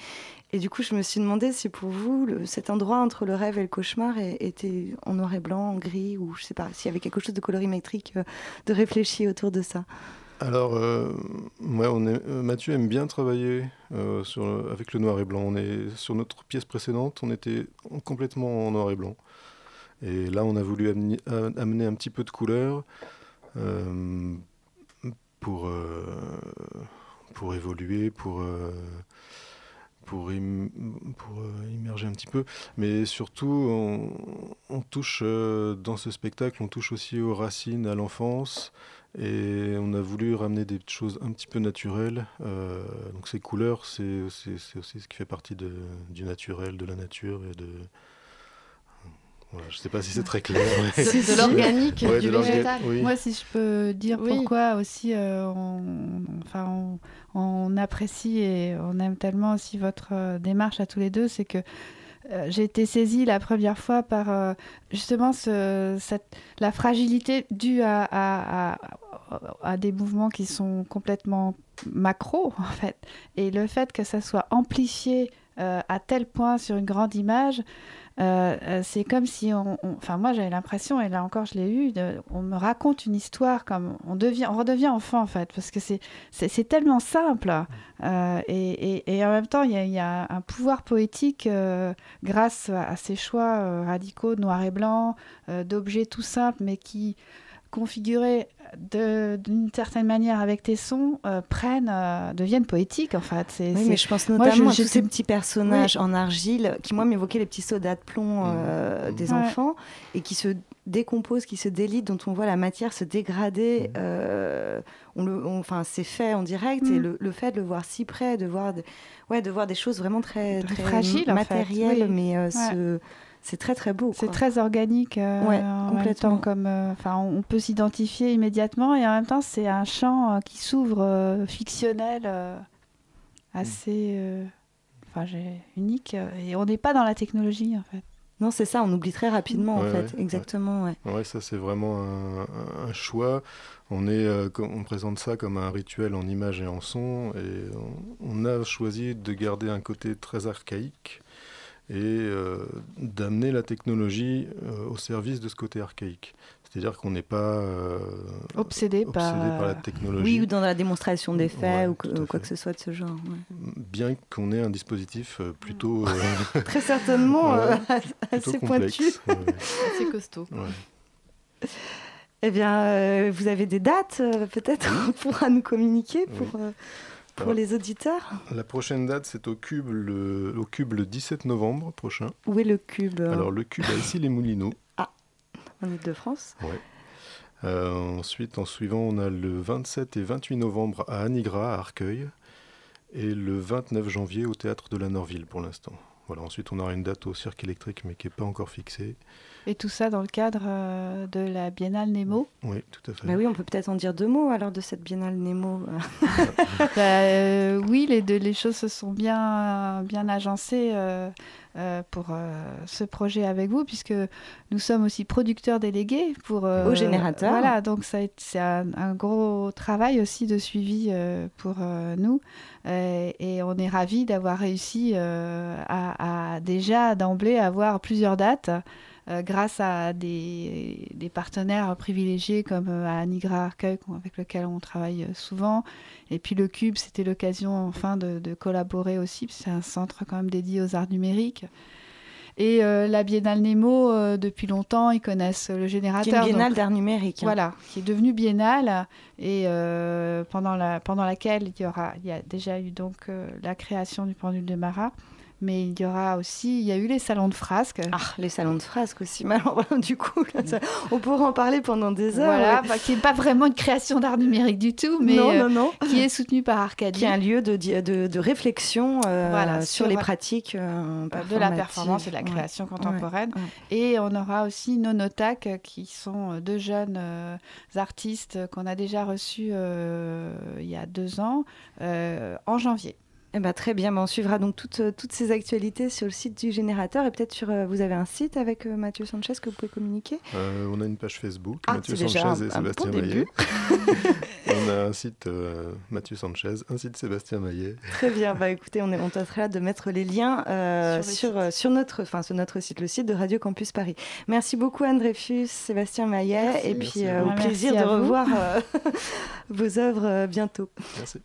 Et du coup, je me suis demandé si pour vous, cet endroit entre le rêve et le cauchemar était en noir et blanc, en gris, ou je sais pas, s'il y avait quelque chose de colorimétrique, euh, de réfléchi autour de ça. Alors, euh, on est- euh, Mathieu aime bien travailler euh, avec le noir et blanc. On est, sur notre pièce précédente, on était en- complètement en noir et blanc. Et là, on a voulu amener, un petit peu de couleur pour, pour évoluer, pour, pour, pour euh, immerger un petit peu. Mais surtout, on, touche euh, dans ce spectacle, on touche aussi aux racines, à l'enfance. Et on a voulu ramener des choses un petit peu naturelles. Euh, donc ces couleurs, c'est aussi ce qui fait partie de, du naturel, de la nature et de... Voilà, je ne sais pas si c'est très clair. [laughs] mais- De, de l'organique, Ouais, du végétal. oui. Moi, si je peux dire Oui. pourquoi aussi euh, on, enfin, on, on apprécie et on aime tellement aussi votre euh, démarche à tous les deux, c'est que euh, j'ai été saisie la première fois par euh, justement ce- cette, la fragilité due à, à- à- à des mouvements qui sont complètement macro [laughs] en fait. Et le fait que ça soit amplifié euh, à tel point sur une grande image, euh, euh, c'est comme si on, on- enfin moi j'avais l'impression et là encore je l'ai eu, de- on me raconte une histoire comme on devient, on redevient enfant en fait parce que c'est tellement simple. Euh, et, et- et en même temps il y a, il y a un pouvoir poétique euh, grâce à, à ces choix radicaux noir et blanc, d'objets tout simples mais qui configurés d'une certaine manière avec tes sons euh, prennent, euh, deviennent poétiques en fait. C'est- Oui, c'est- mais je pense Moi, notamment je- à tous ces petits personnages en argile qui, moi, m'évoquaient les petits sodas de plomb euh, des Ouais. enfants et qui se décomposent, qui se délitent, dont on voit la matière se dégrader. euh, on le, on- enfin, c'est fait en direct et Mm. le, le fait de le voir si près, de voir, de, ouais, de voir des choses vraiment très, Très très fragiles, en fait, matérielles, oui. mais euh, Ouais. ce- c'est très très beau. C'est très organique euh, Ouais, en même complètement. temps, comme, euh, enfin, on on peut s'identifier immédiatement et en même temps c'est un champ euh, qui s'ouvre euh, fictionnel euh, assez, enfin, unique euh, et on n'est pas dans la technologie en fait. Non, c'est ça, on oublie très rapidement en fait. ouais, Exactement, ouais. Ouais, ça c'est vraiment un, choix. On, est, euh, on présente ça comme un rituel en images et en son, et on, on a choisi de garder un côté très archaïque et euh, d'amener la technologie euh, au service de ce côté archaïque. C'est-à-dire qu'on n'est pas euh, Obsédé par, obsédé par la technologie. Oui, ou dans la démonstration des faits Ouais, ou, que- à quoi que ce soit de ce genre. ouais. Bien qu'on ait un dispositif plutôt, Très certainement assez pointu. C'est costaud. Eh bien, vous avez des dates, peut-être, on [laughs] pourra nous communiquer pour, pour Alors, les auditeurs. La prochaine date, c'est au Cube, le, au Cube le 17 novembre prochain. Où est le cube euh, Alors, le Cube à Issy-les-Moulineaux. en Ile-de-France Ouais. Euh, ensuite, en suivant, on a le 27 et 28 novembre à Anigra, à Arcueil, et le 29 janvier au Théâtre de la Norville pour l'instant. Voilà, ensuite, on aura une date au Cirque électrique, mais qui n'est pas encore fixée. Et tout ça dans le cadre euh, de la Biennale Nemo. Oui, tout à fait. Bah oui, on peut peut-être en dire deux mots alors de cette biennale Nemo. [laughs] Bah, euh, oui, les, deux- les choses se sont bien, bien agencées euh, euh, pour euh, ce projet avec vous, puisque nous sommes aussi producteurs délégués pour... euh, Au générateur. Voilà, donc c'est un, un gros travail aussi de suivi euh, pour euh, nous. Et on est ravis d'avoir réussi euh, à, à déjà d'emblée avoir plusieurs dates. Euh, grâce à des, des partenaires privilégiés comme euh, à Nigra Arcueil avec lequel on travaille euh, souvent, et puis le Cube, c'était l'occasion enfin de, de collaborer aussi, c'est un centre quand même dédié aux arts numériques. Et euh, la Biennale Nemo, euh, depuis longtemps, ils connaissent le Qui est générateur. une biennale d'art numérique. hein. voilà, qui est devenue biennale et euh, pendant, la, pendant laquelle il y aura, il y a déjà eu donc la création du pendule de Marat, mais il y aura aussi, il y a eu les salons de frasques. Ah, les salons de frasques aussi. [laughs] Alors, du coup, là, ça- on pourra en parler pendant des heures. Voilà, ouais. qui n'est pas vraiment une création d'art numérique du tout, mais non, euh, non, non. qui est soutenue par Arcadie. Qui est un lieu de, de, de réflexion euh, Voilà, sur, sur- les pratiques euh, de la performance et de la Ouais. création contemporaine. ouais. Et on aura aussi Nonotac, qui sont deux jeunes artistes qu'on a déjà reçus il y a deux ans, en janvier. Eh ben, très bien, Ben, on suivra donc toutes, euh, toutes ces actualités sur le site du générateur et peut-être sur. euh, vous avez un site avec euh, Mathieu Sanchez que vous pouvez communiquer? Euh, on a une page Facebook, Ah, Mathieu c'est déjà Sanchez un- et un bon Sébastien début. Maillet. [laughs] on a un site euh, Mathieu Sanchez, un site Sébastien Maillet. Très bien, bah écoutez, on est on est très hâte de mettre les liens euh, Sur le sur, sur, notre, enfin, sur notre site, le site de Radio Campus Paris. Merci beaucoup Anne Dreyfus, Sébastien Maillet, Merci. et puis euh, au plaisir de vous. revoir [laughs] euh, [laughs] vos œuvres euh, bientôt. Merci.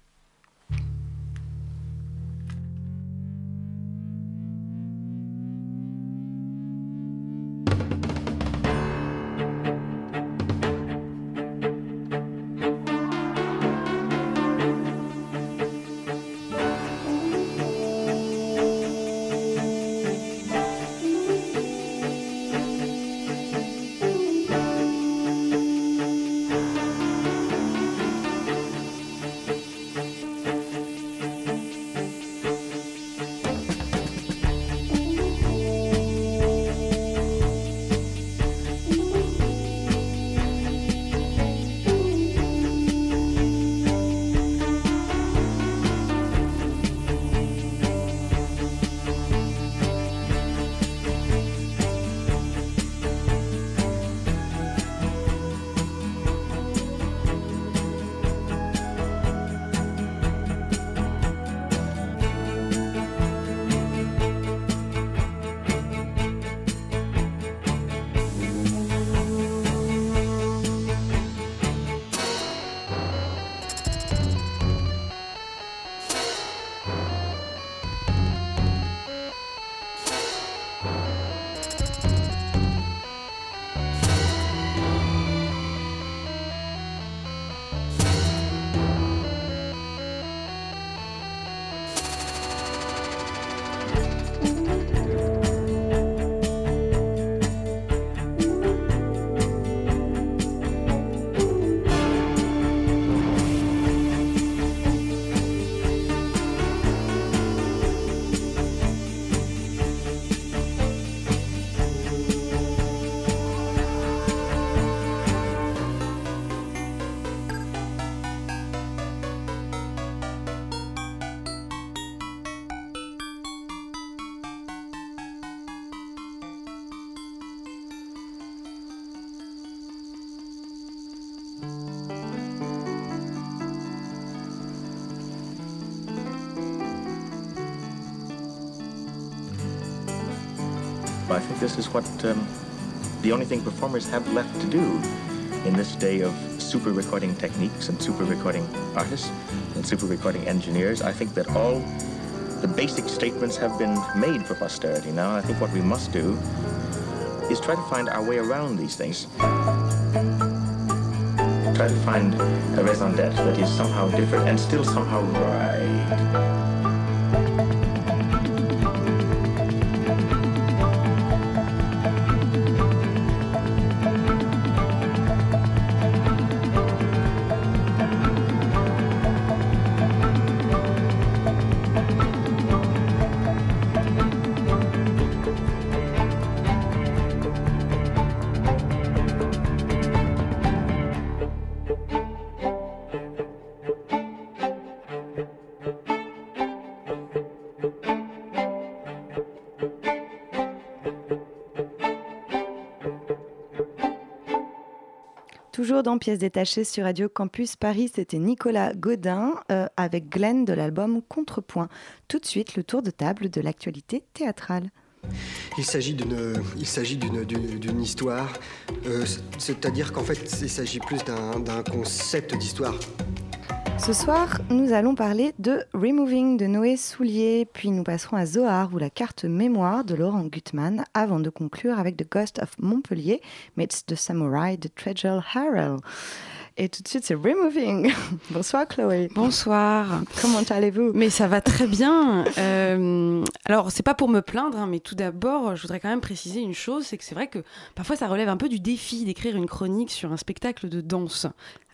Think this is what um, the only thing performers have left to do in this day of super recording techniques and super recording artists and super recording engineers. I think that all the basic statements have been made for posterity now. I think what we must do is try to find our way around these things. Try to find a raison d'etre that is somehow different and still somehow right. Toujours dans Pièces détachées sur Radio Campus Paris, c'était Nicolas Godin euh, avec Glenn de l'album Contrepoint. Tout de suite, le tour de table de l'actualité théâtrale. Il s'agit d'une, histoire, euh, c'est-à-dire qu'en fait, il s'agit plus d'un concept d'histoire. Ce soir, nous allons parler de Removing de Noé Soulier, puis nous passerons à Zohar ou la carte mémoire de Laurent Gutmann, avant de conclure avec The Ghost of Montpellier, meets The Samurai de Treasure Harrell. Et tout de suite, c'est Removing. [laughs] Bonsoir Chloé. Bonsoir. Comment allez-vous? Mais ça va très bien. Euh, alors, c'est pas pour me plaindre, hein, mais tout d'abord, je voudrais quand même préciser une chose, c'est que c'est vrai que parfois ça relève un peu du défi d'écrire une chronique sur un spectacle de danse.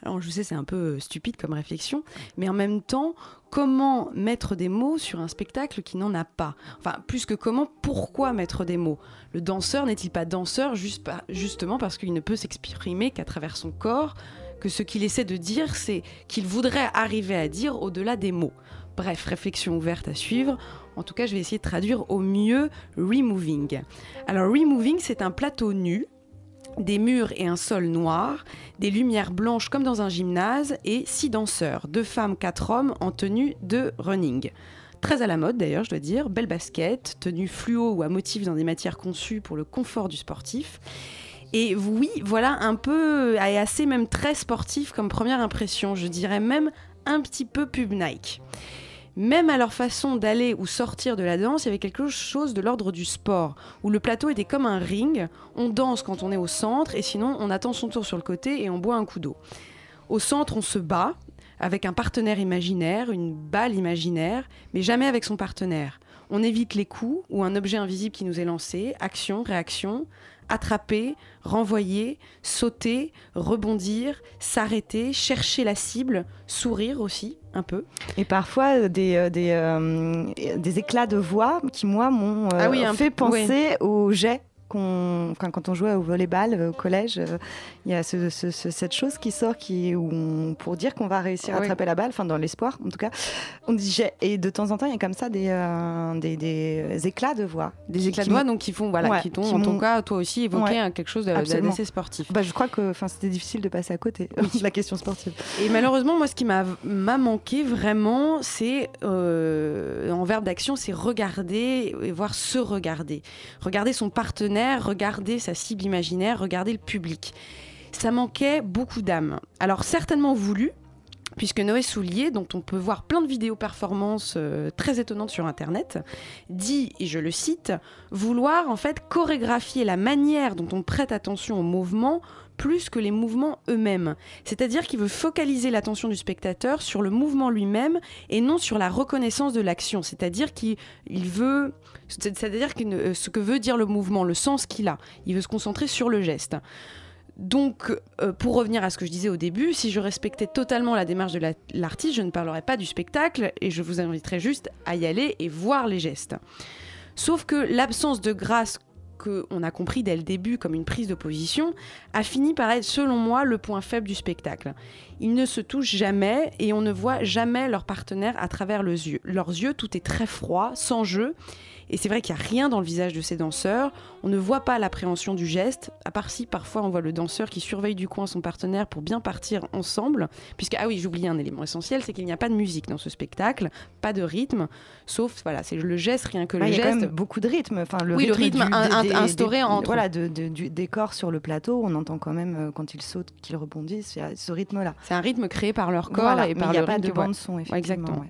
Alors, je sais, c'est un peu euh, stupide comme réflexion, mais en même temps, comment mettre des mots sur un spectacle qui n'en a pas? Enfin, plus que comment, pourquoi mettre des mots? Le danseur n'est-il pas danseur juste par- justement parce qu'il ne peut s'exprimer qu'à travers son corps? Que ce qu'il essaie de dire, c'est qu'il voudrait arriver à dire au-delà des mots. Bref, réflexion ouverte à suivre. En tout cas, je vais essayer de traduire au mieux Removing. Alors, Removing, c'est un plateau nu, des murs et un sol noir, des lumières blanches comme dans un gymnase et six danseurs, deux femmes, quatre hommes en tenue de running. Très à la mode d'ailleurs, je dois dire, belle basket, tenue fluo ou à motif dans des matières conçues pour le confort du sportif. Et oui, voilà un peu, et assez même très sportif comme première impression, je dirais même un petit peu pub Nike. Même à leur façon d'aller ou sortir de la danse, il y avait quelque chose de l'ordre du sport, où le plateau était comme un ring, on danse quand on est au centre, et sinon on attend son tour sur le côté et on boit un coup d'eau. Au centre, on se bat avec un partenaire imaginaire, une balle imaginaire, mais jamais avec son partenaire. On évite les coups ou un objet invisible qui nous est lancé, action, réaction, attraper, renvoyer, sauter, rebondir, s'arrêter, chercher la cible, sourire aussi un peu. Et parfois euh, des, euh, des, euh, des éclats de voix qui, moi, m'ont euh, Ah oui, fait peu, penser au jet. Qu'on- enfin, quand on jouait au volleyball euh, au collège, euh, il y a ce- ce- ce- cette chose qui sort qui, où on- pour dire qu'on va réussir à Oui. attraper la balle, enfin dans l'espoir en tout cas, on dit jet. Et de temps en temps, il y a comme ça des, euh, des, des éclats de voix. Des éclats qui de voix, donc qui font, voilà, Ouais, qui t'ont, qui en ton cas, toi aussi, évoqué Ouais, quelque chose d'assez sportif. Bah, je crois que enfin, c'était difficile de passer à côté de [laughs] la question sportive. Et malheureusement, moi, ce qui m'a m'a manqué vraiment, c'est euh, en verbe d'action, c'est regarder et voir se regarder. Regarder son partenaire, regarder sa cible imaginaire, regarder le public. Ça manquait beaucoup d'âme. Alors, certainement voulu, puisque Noé Soulier, dont on peut voir plein de vidéos performances euh, très étonnantes sur Internet, dit, et je le cite, vouloir en fait chorégraphier la manière dont on prête attention aux mouvements plus que les mouvements eux-mêmes. C'est-à-dire qu'il veut focaliser l'attention du spectateur sur le mouvement lui-même et non sur la reconnaissance de l'action. C'est-à-dire qu'il il veut, c'est-à-dire euh, ce que veut dire le mouvement, le sens qu'il a. Il veut se concentrer sur le geste. Donc, euh, pour revenir à ce que je disais au début, si je respectais totalement la démarche de la- l'artiste, je ne parlerais pas du spectacle et je vous inviterais juste à y aller et voir les gestes. Sauf que l'absence de grâce qu'on a compris dès le début comme une prise de position a fini par être, selon moi, le point faible du spectacle. Ils ne se touchent jamais et on ne voit jamais leur partenaire à travers leurs yeux. Leurs yeux, tout est très froid, sans jeu. Et c'est vrai qu'il n'y a rien dans le visage de ces danseurs. On ne voit pas l'appréhension du geste, à part si parfois on voit le danseur qui surveille du coin son partenaire pour bien partir ensemble. Puisque, ah oui, j'oubliais un élément essentiel, c'est qu'il n'y a pas de musique dans ce spectacle, pas de rythme, sauf, voilà, c'est le geste, rien que le il y a quand geste. même beaucoup de rythme. Enfin, le oui, rythme, le rythme du- des- instauré des, entre- voilà, de, de- du décor sur le plateau. On entend quand même euh, quand ils sautent, qu'ils rebondissent, il y a ce rythme-là. C'est un rythme créé par leur corps Voilà, et par il n'y a pas de que- ouais. bande son, Ouais, effectivement. exactement.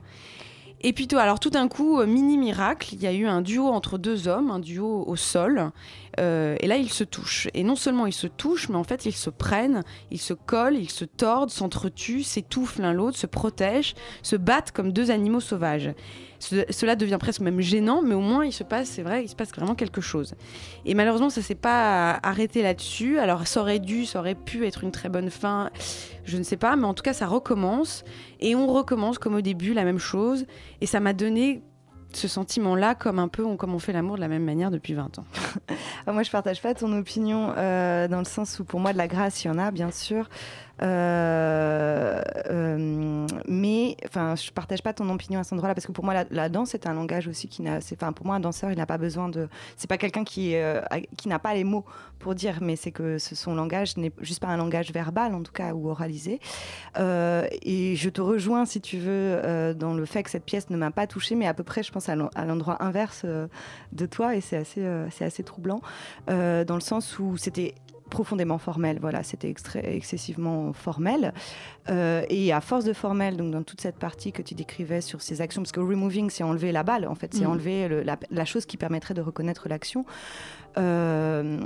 Et puis alors tout d'un coup, euh, mini miracle, il y a eu un duo entre deux hommes, un duo au sol, euh, et là ils se touchent. Et non seulement ils se touchent, mais en fait ils se prennent, ils se collent, ils se tordent, s'entretuent, s'étouffent l'un l'autre, se protègent, se battent comme deux animaux sauvages. Ce- cela devient presque même gênant, mais au moins il se passe, c'est vrai, il se passe vraiment quelque chose. Et malheureusement, ça s'est pas arrêté là-dessus. Alors ça aurait dû, ça aurait pu être une très bonne fin, je ne sais pas, mais en tout cas ça recommence et on recommence comme au début la même chose. Et ça m'a donné ce sentiment-là comme un peu on- comme on fait l'amour de la même manière depuis 20 ans. [laughs] Ah, moi, je partage pas ton opinion euh, dans le sens où, pour moi, de la grâce, il y en a, bien sûr. Euh, euh, mais, enfin, je partage pas ton opinion à cet endroit-là parce que pour moi, la, danse est un langage aussi qui n'a. Enfin, pour moi, un danseur, il n'a pas besoin de. C'est pas quelqu'un qui euh, qui n'a pas les mots pour dire, mais c'est que son langage n'est juste pas un langage verbal, en tout cas, ou oralisé. Et je te rejoins, si tu veux, dans le fait que cette pièce ne m'a pas touchée, mais à peu près, je pense, à l'en- à l'endroit inverse de toi, et c'est assez, c'est assez troublant, dans le sens où c'était profondément formel, voilà, c'était excessivement formel. Euh, et à force de formel, donc dans toute cette partie que tu décrivais sur ces actions, parce que removing, c'est enlever la balle, en fait, c'est Mhm. enlever le- la, la chose qui permettrait de reconnaître l'action. Euh,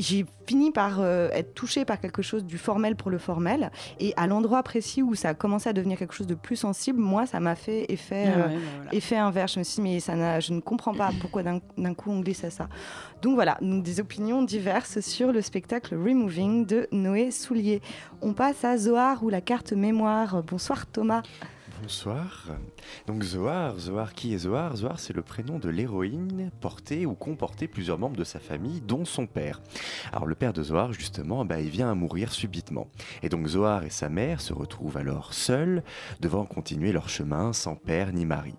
j'ai fini par euh, être touchée par quelque chose du formel pour le formel. Et à l'endroit précis où ça a commencé à devenir quelque chose de plus sensible, moi, ça m'a fait effet, Ah euh, ouais, bah voilà. effet inverse. Je me suis dit, mais ça n'a- je ne comprends pas pourquoi d'un d'un coup on glisse à ça. Donc voilà, donc des opinions diverses sur le spectacle Removing de Noé Soulier. On passe à Zohar ou la carte mémoire. Bonsoir Thomas. Bonsoir. Donc Zohar, Zohar qui est Zohar? Zohar c'est le prénom de l'héroïne portée ou comportait plusieurs membres de sa famille dont son père. Alors le père de Zohar justement, bah, il vient à mourir subitement. Et donc Zohar et sa mère se retrouvent alors seuls devant continuer leur chemin sans père ni mari.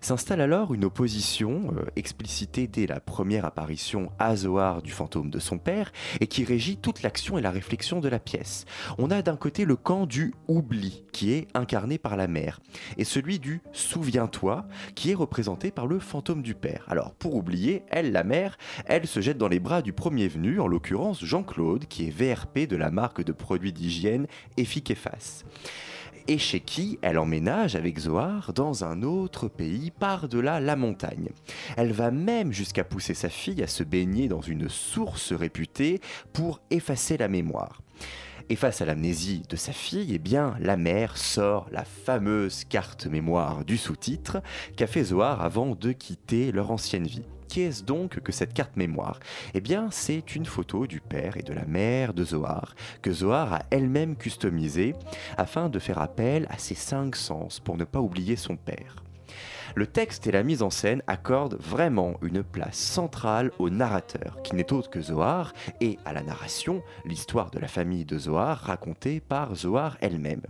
S'installe alors une opposition euh, explicitée dès la première apparition à Zohar du fantôme de son père et qui régit toute l'action et la réflexion de la pièce. On a d'un côté le camp du oubli qui est incarné par la mère et celui du souviens-toi qui est représenté par le fantôme du père. Alors pour oublier, elle, la mère, elle se jette dans les bras du premier venu, en l'occurrence Jean-Claude qui est VRP de la marque de produits d'hygiène Efficace et chez qui elle emménage avec Zohar dans un autre pays par-delà la montagne. Elle va même jusqu'à pousser sa fille à se baigner dans une source réputée pour effacer la mémoire. Et face à l'amnésie de sa fille, eh bien, la mère sort la fameuse carte mémoire du sous-titre qu'a fait Zohar avant de quitter leur ancienne vie. Qu'est-ce donc que cette carte mémoire? Eh bien, c'est une photo du père et de la mère de Zohar, que Zohar a elle-même customisée afin de faire appel à ses cinq sens pour ne pas oublier son père. Le texte et la mise en scène accordent vraiment une place centrale au narrateur, qui n'est autre que Zohar, et à la narration, l'histoire de la famille de Zohar racontée par Zohar elle-même.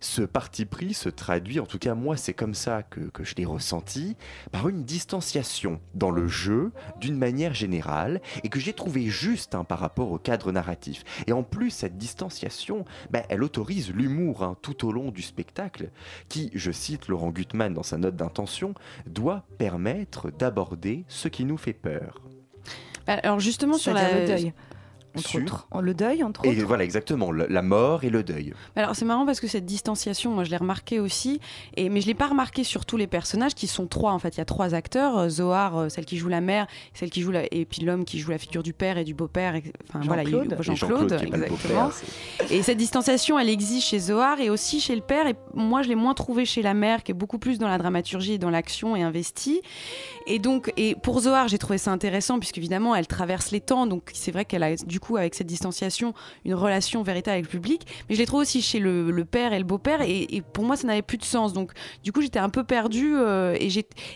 Ce parti pris se traduit, en tout cas moi c'est comme ça que, que je l'ai ressenti, par une distanciation dans le jeu d'une manière générale et que j'ai trouvé juste hein, par rapport au cadre narratif. Et en plus cette distanciation, ben, elle autorise l'humour hein, tout au long du spectacle qui, je cite Laurent Gutmann dans sa note d'intention, doit permettre d'aborder ce qui nous fait peur. Alors justement sur la C'est-à-dire le deuil. Entre Sur- autres. Le deuil, entre Et autres. voilà exactement, le- la mort et le deuil. Alors c'est marrant parce que cette distanciation, moi je l'ai remarqué aussi, et, mais je l'ai pas remarqué sur tous les personnages qui sont trois en fait. Il y a trois acteurs, euh, Zohar, euh, celle qui joue la mère, celle qui joue la... et puis l'homme qui joue la figure du père et du beau-père. et- Enfin voilà, il- Jean-Claude. Et exactement. c'est- Et cette distanciation, elle existe chez Zohar et aussi chez le père. Et moi, je l'ai moins trouvé chez la mère, qui est beaucoup plus dans la dramaturgie et dans l'action et investie. Et donc, et pour Zohar, j'ai trouvé ça intéressant puisqu'évidemment, elle traverse les temps. Donc, c'est vrai qu'elle a du coup, avec cette distanciation, une relation véritable avec le public. Mais je l'ai trouvé aussi chez le, père et le beau-père. Et, pour moi, ça n'avait plus de sens. Donc, du coup, j'étais un peu perdue. euh, et,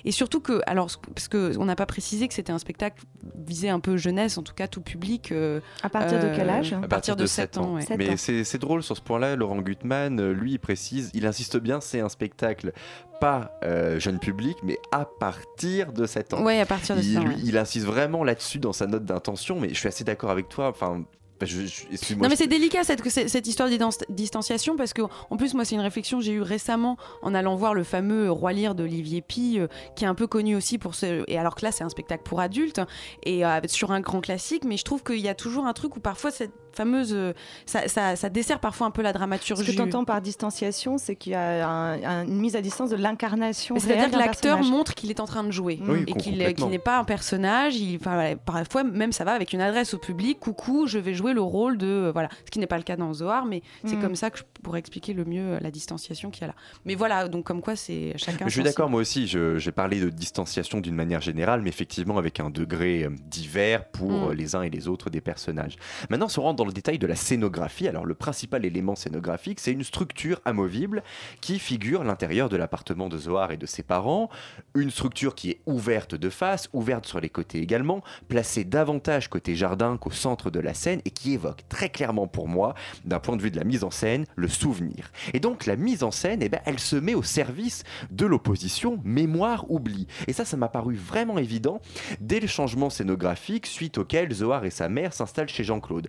et surtout que, alors, parce qu'on n'a pas précisé que c'était un spectacle visé un peu jeunesse, en tout cas tout public. euh, À partir de quel euh, âge À partir de 7 ans. ouais. Mais c'est c'est drôle sur ce point-là, Laurent Gutmann, euh, lui, il précise, il insiste bien, c'est un spectacle pas euh, jeune public, mais à partir de 7 ans. Ouais, à partir de il, 7 ans, lui, ouais. il insiste vraiment là-dessus dans sa note d'intention, mais je suis assez d'accord avec toi. Enfin, je- je- excuse-moi, Non mais c'est délicat cette, cette, histoire distanciation parce que en plus moi c'est une réflexion que j'ai eue récemment en allant voir le fameux Roi Lear d'Olivier Pi euh, qui est un peu connu aussi pour ce et alors que là c'est un spectacle pour adultes et euh, sur un grand classique mais je trouve qu'il y a toujours un truc où parfois cette fameuse euh, ça, ça, ça dessert parfois un peu la Ce dramaturgie. que tu entends par distanciation, c'est qu'il y a un- un- une mise à distance de l'incarnation. C'est-à-dire que l'acteur montre qu'il est en train de jouer Oui, et qu'il n'est pas un personnage. Il, enfin, parfois même ça va avec une adresse au public. Coucou, je vais jouer le rôle de euh, voilà, ce qui n'est pas le cas dans Zohar, mais c'est Mm. comme ça que je pourrais expliquer le mieux euh, la distanciation qu'il y a là. Mais voilà, donc comme quoi c'est chacun. Je suis d'accord, moi aussi, j'ai parlé de distanciation d'une manière générale, mais effectivement avec un degré divers pour Mm. euh, les uns et les autres des personnages. Maintenant, si on rentre dans le détail de la scénographie, alors le principal élément scénographique, c'est une structure amovible qui figure l'intérieur de l'appartement de Zohar et de ses parents, une structure qui est ouverte de face, ouverte sur les côtés également, placée davantage côté jardin qu'au centre de la scène et qui évoque très clairement pour moi, d'un point de vue de la mise en scène, le souvenir. Et donc la mise en scène, eh ben, elle se met au service de l'opposition mémoire-oubli. Et ça, ça m'a paru vraiment évident dès le changement scénographique suite auquel Zohar et sa mère s'installent chez Jean-Claude.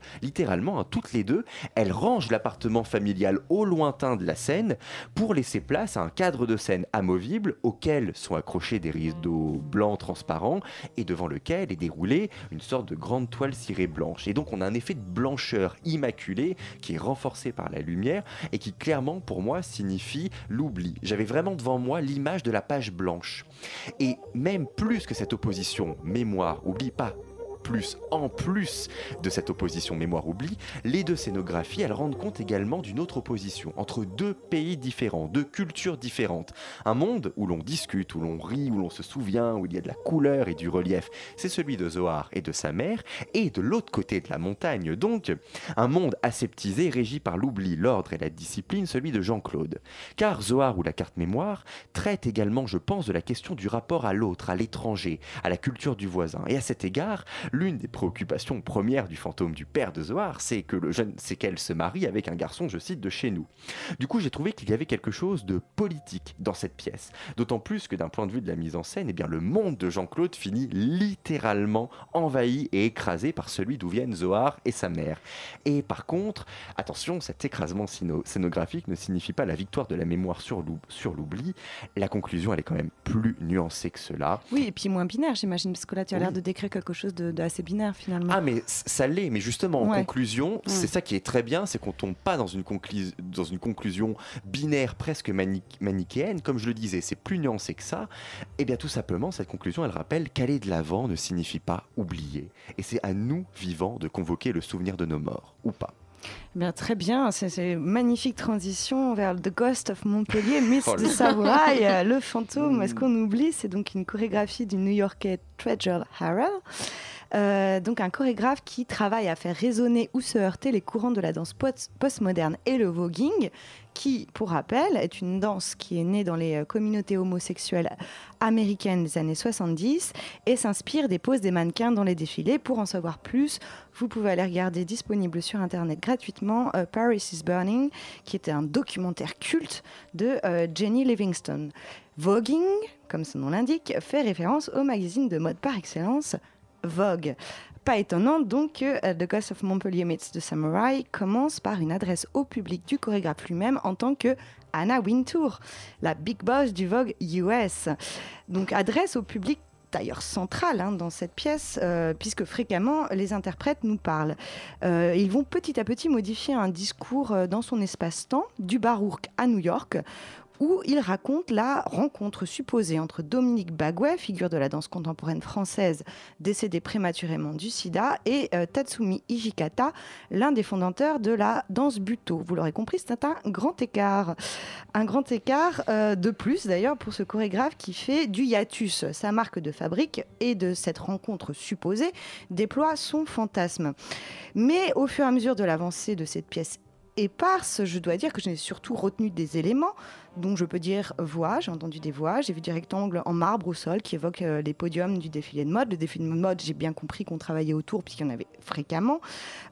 Hein, toutes les deux, elles rangent l'appartement familial au lointain de la scène pour laisser place à un cadre de scène amovible auquel sont accrochés des rideaux blancs transparents et devant lequel est déroulée une sorte de grande toile cirée blanche. Et donc on a un effet de blancheur immaculée qui est renforcé par la lumière et qui clairement pour moi signifie l'oubli. J'avais vraiment devant moi l'image de la page blanche. Et même plus que cette opposition mémoire-oubli, pas plus, en plus de cette opposition mémoire-oubli, les deux scénographies, elles rendent compte également d'une autre opposition entre deux pays différents, deux cultures différentes. Un monde où l'on discute, où l'on rit, où l'on se souvient, où il y a de la couleur et du relief, c'est celui de Zohar et de sa mère, et de l'autre côté de la montagne, donc un monde aseptisé, régi par l'oubli, l'ordre et la discipline, celui de Jean-Claude. Car Zohar ou la carte mémoire traite également, je pense, de la question du rapport à l'autre, à l'étranger, à la culture du voisin. Et à cet égard, l'une des préoccupations premières du fantôme du père de Zohar, c'est que le jeune, c'est qu'elle se marie avec un garçon, je cite, de chez nous. Du coup, j'ai trouvé qu'il y avait quelque chose de politique dans cette pièce. D'autant plus que d'un point de vue de la mise en scène, eh bien, le monde de Jean-Claude finit littéralement envahi et écrasé par celui d'où viennent Zohar et sa mère. Et par contre, attention, cet écrasement scéno- scénographique ne signifie pas la victoire de la mémoire sur l'ou- sur l'oubli. La conclusion, elle est quand même plus nuancée que cela. Oui, et puis moins binaire, j'imagine, parce que là, tu as l'air de décrire quelque chose de- d'assez binaire finalement. Ah mais ça l'est, mais justement en Ouais. conclusion, c'est ça qui est très bien, c'est qu'on tombe pas dans une, conclu- dans une conclusion binaire presque mani- manichéenne, comme je le disais, c'est plus nuancé que ça. Et bien tout simplement, cette conclusion, elle rappelle qu'aller de l'avant ne signifie pas oublier. Et c'est à nous, vivants, de convoquer le souvenir de nos morts, ou pas. Eh Bien, très bien, c'est une magnifique transition vers The Ghost of Montpellier, [laughs] Myth Oh de. Samouraï, euh, le [laughs] fantôme. Est-ce qu'on oublie? C'est donc une chorégraphie du New-Yorkais Treasure Harrell. Euh, donc un chorégraphe qui travaille à faire résonner ou se heurter les courants de la danse post- postmoderne et le voguing, qui, pour rappel, est une danse qui est née dans les euh, communautés homosexuelles américaines des années 70 et s'inspire des poses des mannequins dans les défilés. Pour en savoir plus, vous pouvez aller regarder disponible sur Internet gratuitement euh, Paris is Burning, qui était un documentaire culte de Jenny Livingston. Voguing, comme son nom l'indique, fait référence au magazine de mode par excellence Vogue. Pas étonnant donc que euh, The Ghost of Montpellier Meets the Samurai commence par une adresse au public du chorégraphe lui-même en tant que Anna Wintour, la big boss du Vogue US. Donc adresse au public d'ailleurs central hein, dans cette pièce, euh, puisque fréquemment les interprètes nous parlent. Euh, ils vont petit à petit modifier un discours dans son espace-temps, du Baroque à New York, où il raconte la rencontre supposée entre Dominique Baguet, figure de la danse contemporaine française décédé prématurément du sida, et euh, Tatsumi Ijikata, l'un des fondateurs de la danse buto. Vous l'aurez compris, c'est un grand écart. Un grand écart euh, de plus d'ailleurs pour ce chorégraphe qui fait du hiatus, sa marque de fabrique, et de cette rencontre supposée déploie son fantasme. Mais au fur et à mesure de l'avancée de cette pièce éparse, je dois dire que j'ai surtout retenu des éléments, Donc je peux dire voix, j'ai entendu des voix, j'ai vu des rectangles en marbre au sol qui évoquent euh, les podiums du défilé de mode. Le défilé de mode, j'ai bien compris qu'on travaillait autour puisqu'il y en avait fréquemment.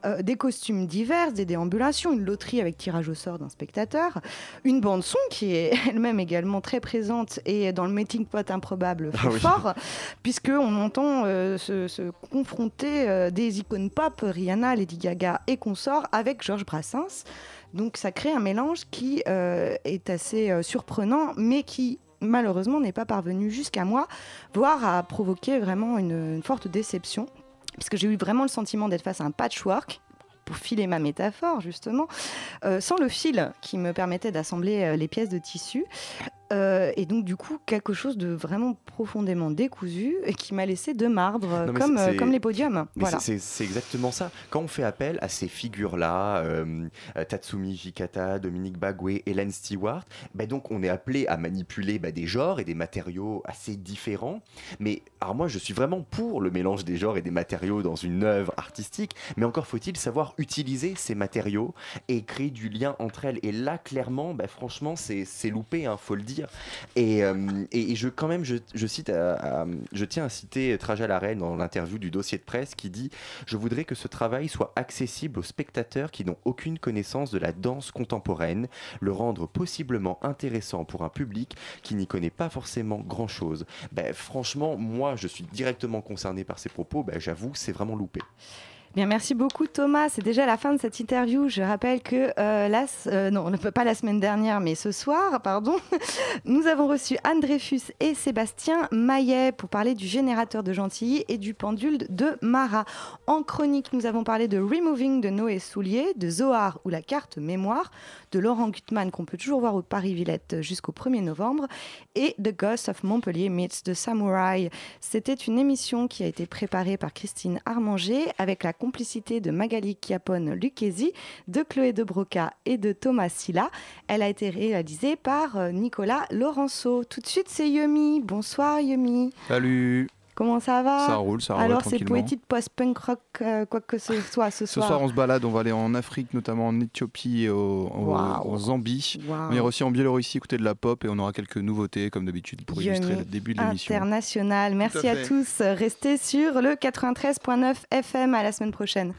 Euh, des costumes divers, des déambulations, une loterie avec tirage au sort d'un spectateur, une bande son qui est [laughs] elle-même également très présente et dans le meeting pot improbable Ah oui. fort, puisque on entend euh, se, se confronter des icônes pop, Rihanna, Lady Gaga et consorts avec Georges Brassens. Donc ça crée un mélange qui euh, est assez euh, surprenant, mais qui malheureusement n'est pas parvenu jusqu'à moi, voire a provoqué vraiment une, forte déception, puisque j'ai eu vraiment le sentiment d'être face à un patchwork pour filer ma métaphore justement, euh, sans le fil qui me permettait d'assembler les pièces de tissu. Euh, et donc du coup quelque chose de vraiment profondément décousu et qui m'a laissé de marbre, Non, comme, euh, comme les podiums. Voilà. c'est- exactement ça. Quand on fait appel à ces figures-là, euh, Tatsumi Jikata, Dominique Bagwe, Hélène Stewart, ben donc on est appelé à manipuler bah, des genres et des matériaux assez différents. Mais alors moi, je suis vraiment pour le mélange des genres et des matériaux dans une œuvre artistique. Mais encore faut-il savoir utiliser ces matériaux et créer du lien entre elles. Et là, clairement, bah, franchement, c'est c'est loupé, hein, faut le dire. Et, euh, et, je quand même, je, cite, je tiens à citer Traja Larraine dans l'interview du dossier de presse qui dit je voudrais que ce travail soit accessible aux spectateurs qui n'ont aucune connaissance de la danse contemporaine, le rendre possiblement intéressant pour un public qui n'y connaît pas forcément grand-chose. Ben, franchement, moi, je suis directement concerné par ces propos, ben, j'avoue, c'est vraiment loupé. Bien, merci beaucoup Thomas. C'est déjà la fin de cette interview. Je rappelle que euh, la, euh, non, pas la semaine dernière, mais ce soir, pardon, [laughs] nous avons reçu Anne Dreyfus et Sébastien Maillet pour parler du générateur de Gentilly et du pendule de Marat. En chronique, nous avons parlé de Removing de Noé Soulier, de Zohar ou la carte mémoire, de Laurent Gutmann qu'on peut toujours voir au Paris-Villette jusqu'au 1er novembre et The Ghost of Montpellier meets The Samurai. C'était une émission qui a été préparée par Christine Armanger avec la complicité de Magali Chiapone Lucchesi, de Chloé de Broca et de Thomas Silla. Elle a été réalisée par euh, Nicolas Laurenceau. Tout de suite, c'est Yumi. Bonsoir Yumi. Salut Comment ça va Ça roule, ça roule Alors, c'est poétique post-punk rock, euh, quoi que ce soit ce Ce soir. soir, on se balade, on va aller en Afrique, notamment en Éthiopie et au, au- Waouh. en Zambie. Waouh. On ira aussi en Biélorussie écouter de la pop et on aura quelques nouveautés, comme d'habitude, pour illustrer le début de l'émission. International. Merci à, tous. Restez sur le 93.9 FM. À la semaine prochaine.